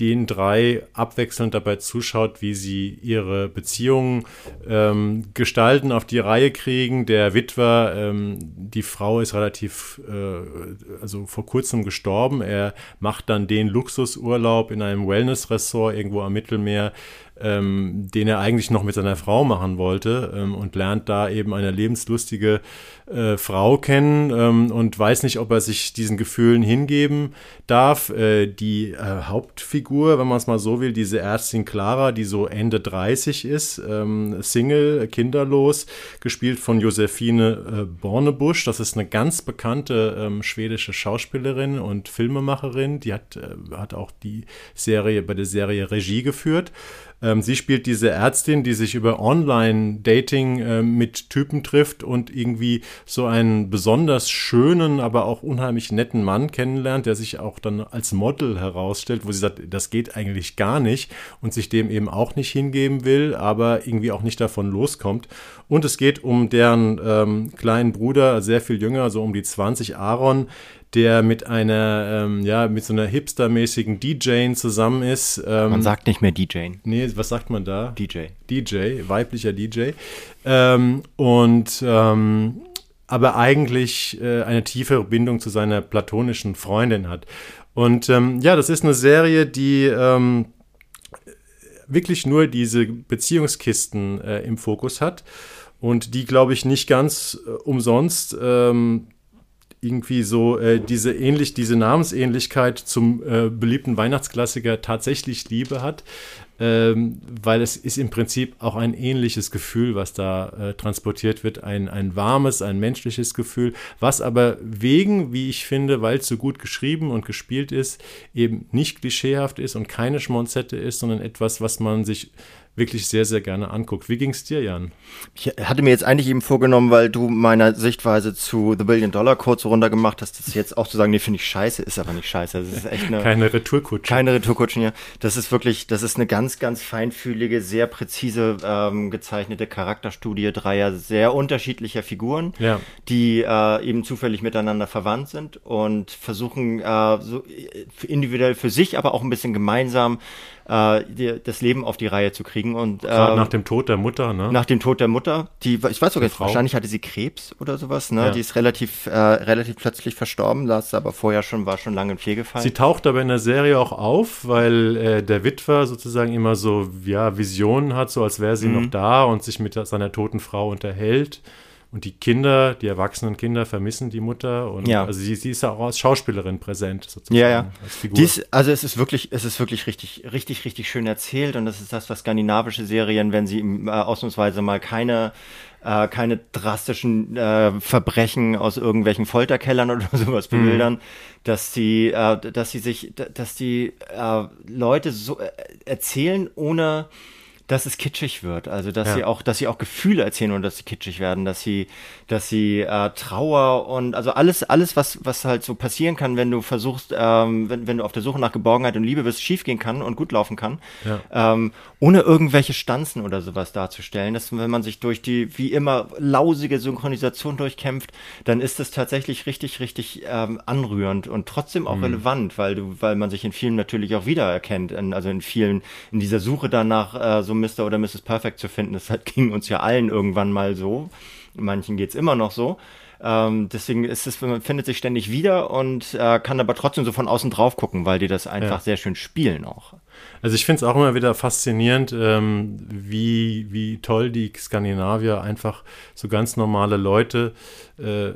den drei abwechselnd dabei zuschaut, wie sie ihre Beziehungen ähm, gestalten, auf die Reihe kriegen. Der Witwer, ähm, die Frau ist relativ, äh, also vor kurzem gestorben. Er macht dann den Luxusurlaub in einem Wellness-Ressort irgendwo am Mittelmeer, ähm, den er eigentlich noch mit seiner Frau machen wollte ähm, und lernt da eben eine lebenslustige äh, Frau kennen ähm, und weiß nicht, ob er sich diesen Gefühlen hingeben darf. Äh, die äh, Hauptfigur, wenn man es mal so will, diese Ärztin Clara, die so Ende 30 ist, ähm, Single, kinderlos, gespielt von Josephine äh, Bornebusch. Das ist eine ganz bekannte ähm, schwedische Schauspielerin und Filmemacherin. Die hat, äh, hat auch die Serie bei der Serie Regie geführt. Ähm, sie spielt diese Ärztin, die sich über Online-Dating äh, mit Typen trifft und irgendwie so einen besonders schönen, aber auch unheimlich netten Mann kennenlernt, der sich auch dann als Model herausstellt, wo sie sagt, das geht eigentlich gar nicht und sich dem eben auch nicht hingeben will, aber irgendwie auch nicht davon loskommt. Und es geht um deren ähm, kleinen Bruder, sehr viel jünger, so um die 20, Aaron, der mit einer, ähm, ja, mit so einer hipstermäßigen DJ zusammen ist. Ähm, man sagt nicht mehr DJ. Nee, was sagt man da? DJ. DJ, weiblicher DJ. Ähm, und ähm, aber eigentlich äh, eine tiefere Bindung zu seiner platonischen Freundin hat. Und ähm, ja, das ist eine Serie, die ähm, wirklich nur diese Beziehungskisten äh, im Fokus hat und die, glaube ich, nicht ganz äh, umsonst ähm, irgendwie so äh, diese ähnlich, diese Namensähnlichkeit zum äh, beliebten Weihnachtsklassiker tatsächlich Liebe hat, ähm, weil es ist im Prinzip auch ein ähnliches Gefühl, was da äh, transportiert wird, ein, ein warmes, ein menschliches Gefühl, was aber wegen, wie ich finde, weil es so gut geschrieben und gespielt ist, eben nicht klischeehaft ist und keine Schmonzette ist, sondern etwas, was man sich wirklich sehr, sehr gerne anguckt. Wie ging es dir, Jan? Ich hatte mir jetzt eigentlich eben vorgenommen, weil du meiner Sichtweise zu The Billion Dollar Code so runtergemacht hast, das jetzt auch zu sagen, nee, finde ich scheiße, ist aber nicht scheiße. Das ist echt eine. Keine Retourkutsche. Keine Retourkutschen hier. Das ist wirklich, das ist eine ganz, ganz feinfühlige, sehr präzise ähm, gezeichnete Charakterstudie dreier sehr unterschiedlicher Figuren, ja. die äh, eben zufällig miteinander verwandt sind und versuchen, äh, so äh, individuell für sich, aber auch ein bisschen gemeinsam äh, die, das Leben auf die Reihe zu kriegen. Und, Gerade ähm, nach dem Tod der Mutter, ne? Nach dem Tod der Mutter, die, ich weiß sogar, wahrscheinlich hatte sie Krebs oder sowas, ne? Ja. Die ist relativ, äh, relativ plötzlich verstorben, das aber vorher schon, war schon lange im Pflegefall. Sie taucht aber in der Serie auch auf, weil äh, der Witwer sozusagen immer so, ja, Visionen hat, so als wäre sie mhm. noch da und sich mit seiner toten Frau unterhält. Und die Kinder, die erwachsenen Kinder vermissen die Mutter und ja. also sie, sie ist ja auch als Schauspielerin präsent sozusagen. Ja, ja. Als Figur. Dies, also es ist wirklich, es ist wirklich richtig, richtig, richtig schön erzählt und das ist das, was skandinavische Serien, wenn sie äh, ausnahmsweise mal keine äh, keine drastischen äh, Verbrechen aus irgendwelchen Folterkellern oder sowas bebildern, mhm. dass sie, äh, dass sie sich, dass die äh, Leute so äh, erzählen, ohne dass es kitschig wird. Also dass ja. sie auch, dass sie auch Gefühle erzählen und dass sie kitschig werden, dass sie, dass sie äh, Trauer und also alles, alles, was, was halt so passieren kann, wenn du versuchst, ähm, wenn, wenn du auf der Suche nach Geborgenheit und Liebe bist, schiefgehen kann und gut laufen kann, ja. ähm, ohne irgendwelche Stanzen oder sowas darzustellen. Dass, wenn man sich durch die, wie immer, lausige Synchronisation durchkämpft, dann ist es tatsächlich richtig, richtig ähm, anrührend und trotzdem auch mhm. relevant, weil du, weil man sich in vielen natürlich auch wiedererkennt, in, also in vielen, in dieser Suche danach, äh, so Mr. oder Mrs. Perfect zu finden. Das halt, ging uns ja allen irgendwann mal so. Manchen geht es immer noch so. Ähm, deswegen ist es, man findet sich ständig wieder und äh, kann aber trotzdem so von außen drauf gucken, weil die das einfach ja. sehr schön spielen auch. Also ich finde es auch immer wieder faszinierend, ähm, wie, wie toll die Skandinavier einfach so ganz normale Leute äh,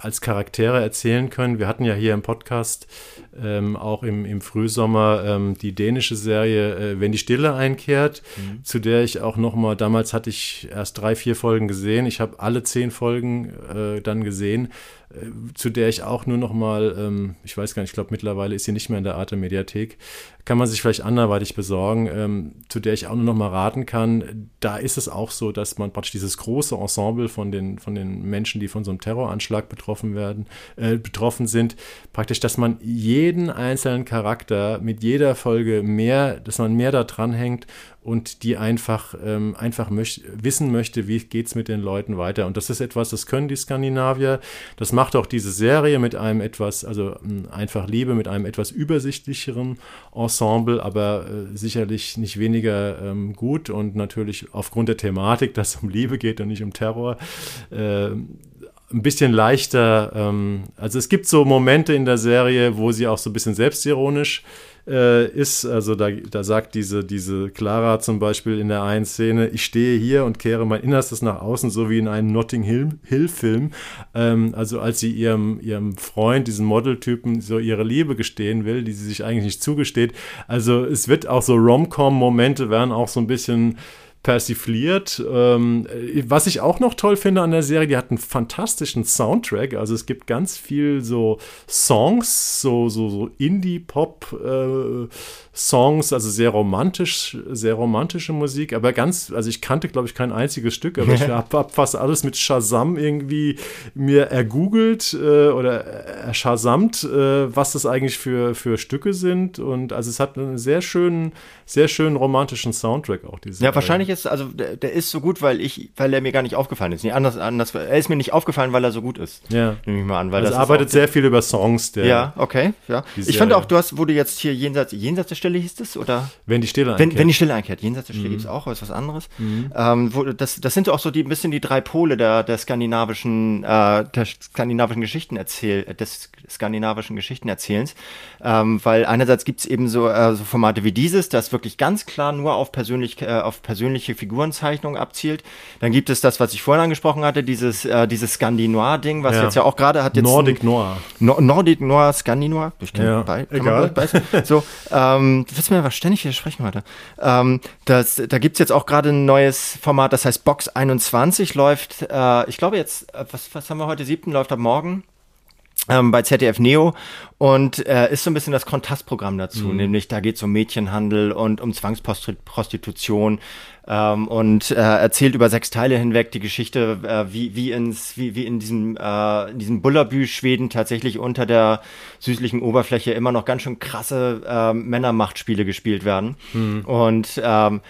als Charaktere erzählen können. Wir hatten ja hier im Podcast ähm, auch im, im Frühsommer ähm, die dänische Serie äh, Wenn die Stille einkehrt, mhm. zu der ich auch noch mal, damals hatte ich erst drei, vier Folgen gesehen. Ich habe alle zehn Folgen äh, dann gesehen zu der ich auch nur noch mal, ähm, ich weiß gar nicht, ich glaube mittlerweile ist sie nicht mehr in der Arte Mediathek, kann man sich vielleicht anderweitig besorgen, ähm, zu der ich auch nur noch mal raten kann. Da ist es auch so, dass man praktisch dieses große Ensemble von den, von den Menschen, die von so einem Terroranschlag betroffen werden, äh, betroffen sind, praktisch, dass man jeden einzelnen Charakter mit jeder Folge mehr, dass man mehr da dran hängt und die einfach, ähm, einfach möcht wissen möchte, wie geht es mit den Leuten weiter. Und das ist etwas, das können die Skandinavier. Das macht auch diese Serie mit einem etwas, also hm, einfach Liebe, mit einem etwas übersichtlicheren Ensemble, aber äh, sicherlich nicht weniger ähm, gut und natürlich aufgrund der Thematik, dass es um Liebe geht und nicht um Terror. Äh, ein bisschen leichter. Ähm, also es gibt so Momente in der Serie, wo sie auch so ein bisschen selbstironisch äh, ist. Also da, da sagt diese, diese Clara zum Beispiel in der einen Szene, ich stehe hier und kehre mein Innerstes nach außen, so wie in einem Notting Hill-Film. ähm, also als sie ihrem, ihrem Freund, diesen Modeltypen, so ihre Liebe gestehen will, die sie sich eigentlich nicht zugesteht. Also es wird auch so Rom-Com-Momente werden auch so ein bisschen persifliert. Ähm, was ich auch noch toll finde an der Serie, die hat einen fantastischen Soundtrack. Also es gibt ganz viel so Songs, so, so, so Indie-Pop, äh, Songs, also sehr romantisch, sehr romantische Musik, aber ganz, also ich kannte, glaube ich, kein einziges Stück, aber ich habe hab fast alles mit Shazam irgendwie mir ergoogelt äh, oder erschasamt, äh, was das eigentlich für, für Stücke sind und also es hat einen sehr schönen, sehr schönen romantischen Soundtrack auch. Diese ja, wahrscheinlich ist, also der, der, ist so gut, weil ich, weil er mir gar nicht aufgefallen ist. Nee, anders, anders, er ist mir nicht aufgefallen, weil er so gut ist. Ja. Nehme ich mal an, weil also das arbeitet sehr viel über Songs. Der, ja, okay, ja. Ich fand auch, du hast, wo du jetzt hier jenseits, jenseits der Stelle hieß das? Oder? Wenn die Stille einkehrt. Wenn, wenn die Stille einkehrt. Jenseits der Stille mhm. gibt es auch, aber ist was anderes. Mhm. Ähm, wo, das, das sind auch so die, ein bisschen die drei Pole der, der skandinavischen, äh, der skandinavischen Geschichten erzähl, des skandinavischen Geschichtenerzählens. Ähm, weil einerseits gibt es eben so, äh, so Formate wie dieses, das wirklich ganz klar nur auf, persönlich, äh, auf persönliche Figurenzeichnung abzielt. Dann gibt es das, was ich vorhin angesprochen hatte, dieses, äh, dieses Scandinoir-Ding, was ja. jetzt ja auch gerade hat jetzt. Nordic Noir. No Nordic Noir, Scandinoir. Ich ja. bei, Egal. so, ähm, du wirst mir aber ständig widersprechen heute. Ähm, das, da gibt's jetzt auch gerade ein neues Format, das heißt Box 21, läuft, äh, ich glaube jetzt, äh, was, was haben wir heute, siebten, läuft ab morgen ähm, bei ZDF Neo und äh, ist so ein bisschen das Kontrastprogramm dazu, mhm. nämlich da geht es um Mädchenhandel und um Zwangsprostitution ähm, und äh, erzählt über sechs Teile hinweg die Geschichte, äh, wie, wie, ins, wie, wie in diesem, äh, in diesem Bullerbü Schweden tatsächlich unter der süßlichen Oberfläche immer noch ganz schön krasse äh, Männermachtspiele gespielt werden. Mhm. Und ähm,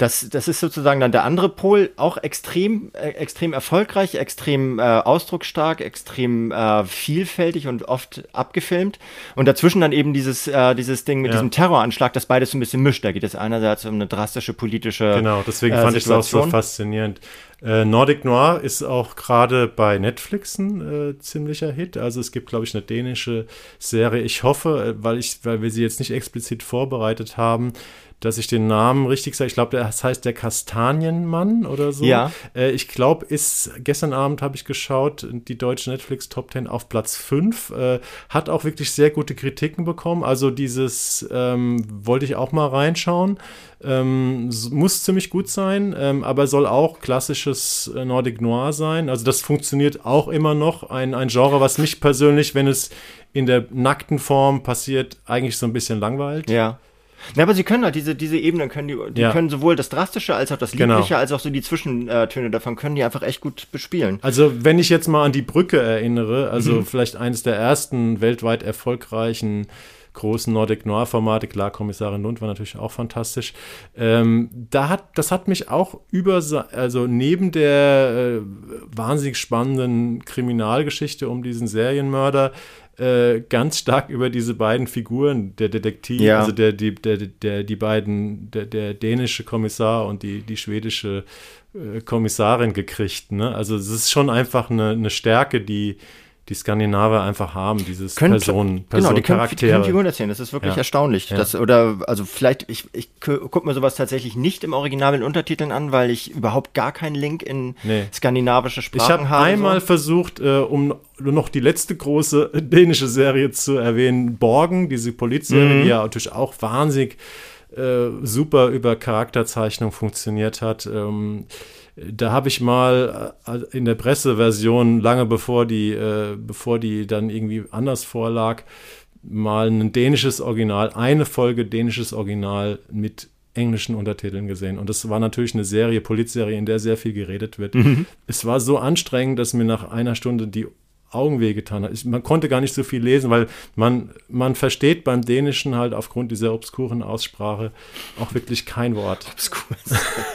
das, das ist sozusagen dann der andere Pol, auch extrem, äh, extrem erfolgreich, extrem äh, ausdrucksstark, extrem äh, vielfältig und oft abgefilmt. Und dazwischen dann eben dieses, äh, dieses Ding mit ja. diesem Terroranschlag, das beides so ein bisschen mischt. Da geht es einerseits um eine drastische politische. Genau, deswegen äh, fand ich es auch so faszinierend. Äh, Nordic Noir ist auch gerade bei Netflix ein äh, ziemlicher Hit. Also es gibt, glaube ich, eine dänische Serie. Ich hoffe, weil ich, weil wir sie jetzt nicht explizit vorbereitet haben, dass ich den Namen richtig sage. Ich glaube, das heißt der Kastanienmann oder so. Ja. Äh, ich glaube, ist, gestern Abend habe ich geschaut, die deutsche Netflix Top 10 auf Platz 5. Äh, hat auch wirklich sehr gute Kritiken bekommen. Also dieses ähm, wollte ich auch mal reinschauen. Ähm, muss ziemlich gut sein, ähm, aber soll auch klassisches äh, Nordic Noir sein. Also das funktioniert auch immer noch. Ein, ein Genre, was mich persönlich, wenn es in der nackten Form passiert, eigentlich so ein bisschen langweilt. Ja. Ja, aber sie können halt diese, diese Ebenen können die, die ja. können sowohl das Drastische als auch das genau. Liebliche, genau. als auch so die Zwischentöne davon können die einfach echt gut bespielen. Also, wenn ich jetzt mal an die Brücke erinnere, also mhm. vielleicht eines der ersten weltweit erfolgreichen großen Nordic Noir Formate, klar, Kommissarin Lund war natürlich auch fantastisch. Ähm, da hat, das hat mich auch über, also neben der äh, wahnsinnig spannenden Kriminalgeschichte um diesen Serienmörder, äh, ganz stark über diese beiden Figuren, der Detektiv, ja. also der, die, der, der, die beiden, der, der dänische Kommissar und die, die schwedische äh, Kommissarin gekriegt. Ne? Also es ist schon einfach eine, eine Stärke, die, die Skandinavier einfach haben, dieses Könnt, Person, Person genau, die können, Charaktere. Die können Figuren erzählen, das ist wirklich Ja. erstaunlich. Ja. Das, oder, also vielleicht, ich, ich gucke mir sowas tatsächlich nicht im Original mit Untertiteln an, weil ich überhaupt gar keinen Link in Nee. skandinavische Sprachen Ich habe habe. einmal versucht, äh, um noch die letzte große dänische Serie zu erwähnen, Borgen, diese Polizserie, Mhm. die ja natürlich auch wahnsinnig äh, super über Charakterzeichnung funktioniert hat. Ähm, da habe ich mal äh, in der Presseversion, lange bevor die, äh, bevor die dann irgendwie anders vorlag, mal ein dänisches Original, eine Folge dänisches Original mit englischen Untertiteln gesehen. Und das war natürlich eine Serie, Polizserie, in der sehr viel geredet wird. Es war so anstrengend, dass mir nach einer Stunde die Augen wehgetan hat. Ich, man konnte gar nicht so viel lesen, weil man, man versteht beim Dänischen halt aufgrund dieser obskuren Aussprache auch wirklich kein Wort. Obskur.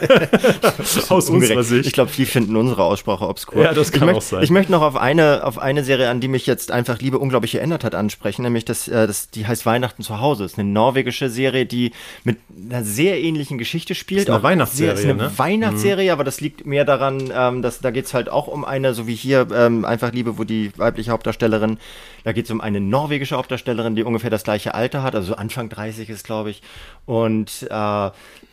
Aus unserer Ich Sicht. glaube, die finden unsere Aussprache obskur. Ja, das kann ich auch sein. Ich möchte noch auf eine, auf eine Serie, an die mich jetzt einfach Liebe unglaublich erinnert hat, ansprechen, nämlich das, äh, das, die heißt Weihnachten zu Hause. Das ist eine norwegische Serie, die mit einer sehr ähnlichen Geschichte spielt. Ist eine Weihnachtsserie, sehr, ist eine ne? Weihnachtsserie, aber das liegt mehr daran, ähm, dass da geht es halt auch um eine, so wie hier, ähm, einfach Liebe, wo die weibliche Hauptdarstellerin, da geht es um eine norwegische Hauptdarstellerin, die ungefähr das gleiche Alter hat, also so Anfang 30 ist, glaube ich. Und äh,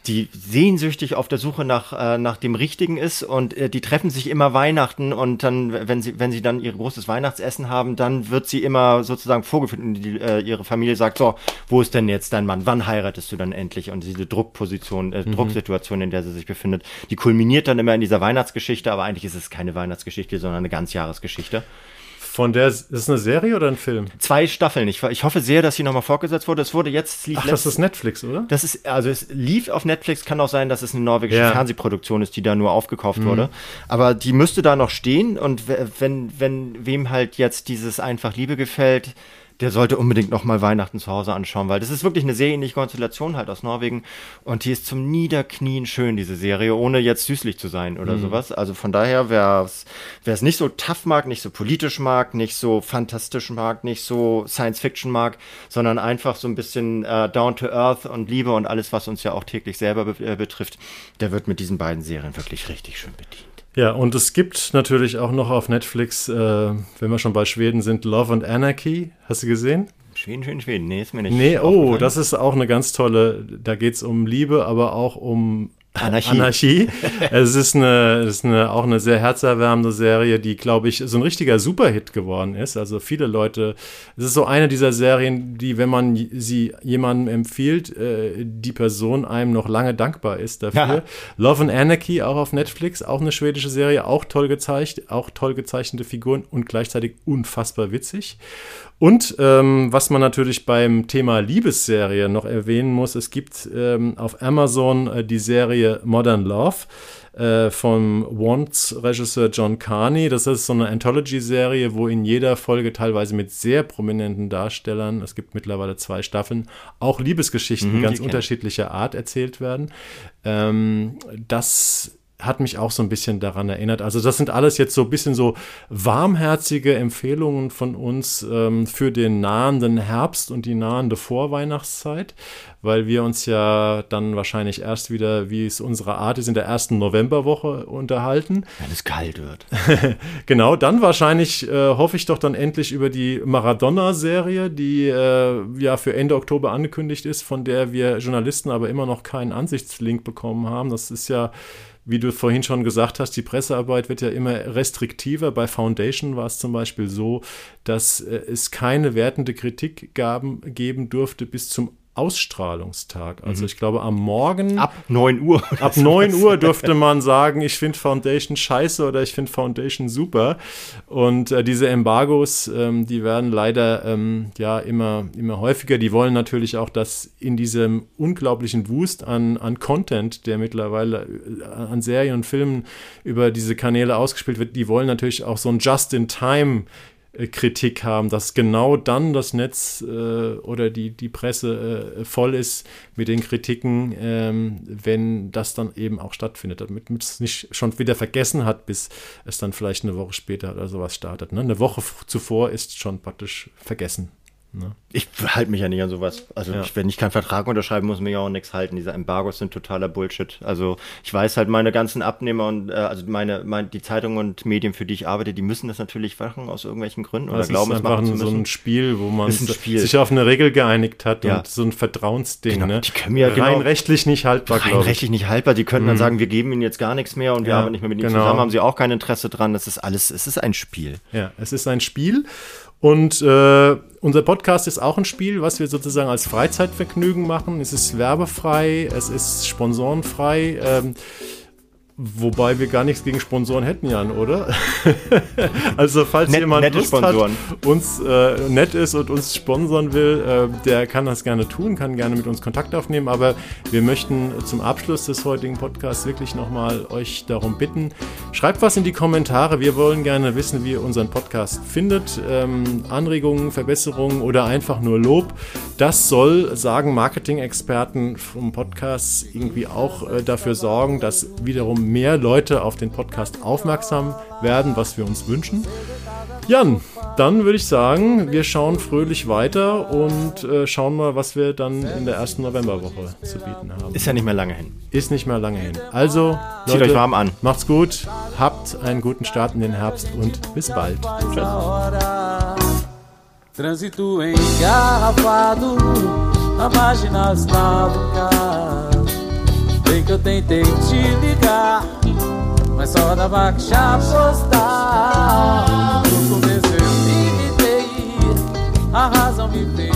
die sehnsüchtig auf der Suche nach, äh, nach dem Richtigen ist und äh, die treffen sich immer Weihnachten und dann, wenn sie, wenn sie dann ihr großes Weihnachtsessen haben, dann wird sie immer sozusagen vorgeführt und die, äh, ihre Familie sagt, so, wo ist denn jetzt dein Mann? Wann heiratest du dann endlich? Und diese Druckposition, äh, Drucksituation, in der sie sich befindet, die kulminiert dann immer in dieser Weihnachtsgeschichte, aber eigentlich ist es keine Weihnachtsgeschichte, sondern eine Ganzjahresgeschichte. Von der, ist es eine Serie oder ein Film? Zwei Staffeln. Ich, ich hoffe sehr, dass sie nochmal fortgesetzt wurde. Es wurde jetzt, Ach, das ist Netflix, oder? Das ist, also es lief auf Netflix, kann auch sein, dass es eine norwegische Ja. Mhm. Fernsehproduktion ist, die da nur aufgekauft wurde. Aber die müsste da noch stehen und we- wenn, wenn wem halt jetzt dieses einfach Liebe gefällt, der sollte unbedingt noch mal Weihnachten zu Hause anschauen, weil das ist wirklich eine sehr ähnliche Konstellation halt aus Norwegen und die ist zum Niederknien schön, diese Serie, ohne jetzt süßlich zu sein Mhm. oder sowas. Also von daher, wer es nicht so tough mag, nicht so politisch mag, nicht so fantastisch mag, nicht so Science Fiction mag, sondern einfach so ein bisschen äh, down to earth und Liebe und alles, was uns ja auch täglich selber be äh, betrifft, der wird mit diesen beiden Serien wirklich richtig schön bedient. Ja, und es gibt natürlich auch noch auf Netflix, äh, wenn wir schon bei Schweden sind, Love and Anarchy. Hast du gesehen? Schweden, Schweden, Schweden. Nee, ist mir nicht. Nee, oh, das ist auch eine ganz tolle, da geht es um Liebe, aber auch um Anarchie. Anarchie. es ist, eine, es ist eine, auch eine sehr herzerwärmende Serie, die, glaube ich, so ein richtiger Superhit geworden ist. Also viele Leute, es ist so eine dieser Serien, die, wenn man sie jemandem empfiehlt, äh, die Person einem noch lange dankbar ist dafür. Ja. Love and Anarchy, auch auf Netflix, auch eine schwedische Serie, auch toll gezeigt, auch toll gezeichnete Figuren und gleichzeitig unfassbar witzig. Und ähm, was man natürlich beim Thema Liebesserie noch erwähnen muss, es gibt ähm, auf Amazon äh, die Serie Modern Love äh, vom Once-Regisseur John Carney. Das ist so eine Anthology-Serie, wo in jeder Folge teilweise mit sehr prominenten Darstellern, es gibt mittlerweile zwei Staffeln, auch Liebesgeschichten Mhm, ganz unterschiedlicher Art erzählt werden. Ähm, das hat mich auch so ein bisschen daran erinnert. Also das sind alles jetzt so ein bisschen so warmherzige Empfehlungen von uns ähm, für den nahenden Herbst und die nahende Vorweihnachtszeit, weil wir uns ja dann wahrscheinlich erst wieder, wie es unsere Art ist, in der ersten Novemberwoche unterhalten. Wenn es kalt wird. Genau, dann wahrscheinlich äh, hoffe ich doch dann endlich über die Maradona-Serie, die äh, ja für Ende Oktober angekündigt ist, von der wir Journalisten aber immer noch keinen Ansichtslink bekommen haben. Das ist ja, wie du vorhin schon gesagt hast, die Pressearbeit wird ja immer restriktiver. Bei Foundation war es zum Beispiel so, dass äh, es keine wertende Kritik gaben, geben durfte bis zum Ausstrahlungstag. Also ich glaube am Morgen Ab 9 Uhr. Ab 9 Uhr durfte man sagen, ich finde Foundation scheiße oder ich finde Foundation super. Und äh, diese Embargos, ähm, die werden leider ähm, ja immer, immer häufiger. Die wollen natürlich auch, dass in diesem unglaublichen Wust an, an Content, der mittlerweile äh, an Serien und Filmen über diese Kanäle ausgespielt wird, die wollen natürlich auch so ein Just-in-Time Kritik haben, dass genau dann das Netz äh, oder die, die Presse äh, voll ist mit den Kritiken, ähm, wenn das dann eben auch stattfindet, damit man es nicht schon wieder vergessen hat, bis es dann vielleicht eine Woche später oder sowas startet. Ne? Eine Woche zuvor ist schon praktisch vergessen. Ne? Ich halte mich ja nicht an sowas. Also ja. ich, wenn ich keinen Vertrag unterschreiben muss, mir ja auch nichts halten. Diese Embargos sind totaler Bullshit. Also ich weiß halt, meine ganzen Abnehmer und äh, also meine, meine, die Zeitungen und Medien, für die ich arbeite, die müssen das natürlich machen aus irgendwelchen Gründen oder das glauben, ist es machen zu müssen. so ein Spiel, wo man Spiel. sich auf eine Regel geeinigt hat ja. und so ein Vertrauensding. Genau. Ne? Die können ja rein genau, rechtlich nicht haltbar, rein rechtlich nicht haltbar. Die können mhm. dann sagen, wir geben ihnen jetzt gar nichts mehr und wir haben nicht mehr mit ihnen genau. zusammen, haben sie auch kein Interesse dran. Das ist alles, es ist ein Spiel. Ja, es ist ein Spiel und äh, unser Podcast ist auch ein Spiel, was wir sozusagen als Freizeitvergnügen machen. Es ist werbefrei, es ist sponsorenfrei. Ähm, Wobei wir gar nichts gegen Sponsoren hätten, Jan, oder? also falls Net, jemand Lust Sponsoren. hat, uns äh, nett ist und uns sponsern will, äh, der kann das gerne tun, kann gerne mit uns Kontakt aufnehmen. Aber wir möchten zum Abschluss des heutigen Podcasts wirklich nochmal euch darum bitten, schreibt was in die Kommentare. Wir wollen gerne wissen, wie ihr unseren Podcast findet. Ähm, Anregungen, Verbesserungen oder einfach nur Lob. Das soll, sagen Marketing-Experten vom Podcast, irgendwie auch äh, dafür sorgen, dass wiederum mehr Leute auf den Podcast aufmerksam werden, was wir uns wünschen. Jan, dann würde ich sagen, wir schauen fröhlich weiter und äh, schauen mal, was wir dann in der ersten Novemberwoche zu bieten haben. Ist ja nicht mehr lange hin. Ist nicht mehr lange hin. Also, zieht Leute, euch warm an. Macht's gut, habt einen guten Start in den Herbst und bis bald. Tschüss. Transito engarrafado na marginal Bem que eu tentei te ligar, mas só dava que apostar. No começo eu limitei, a razão me fez.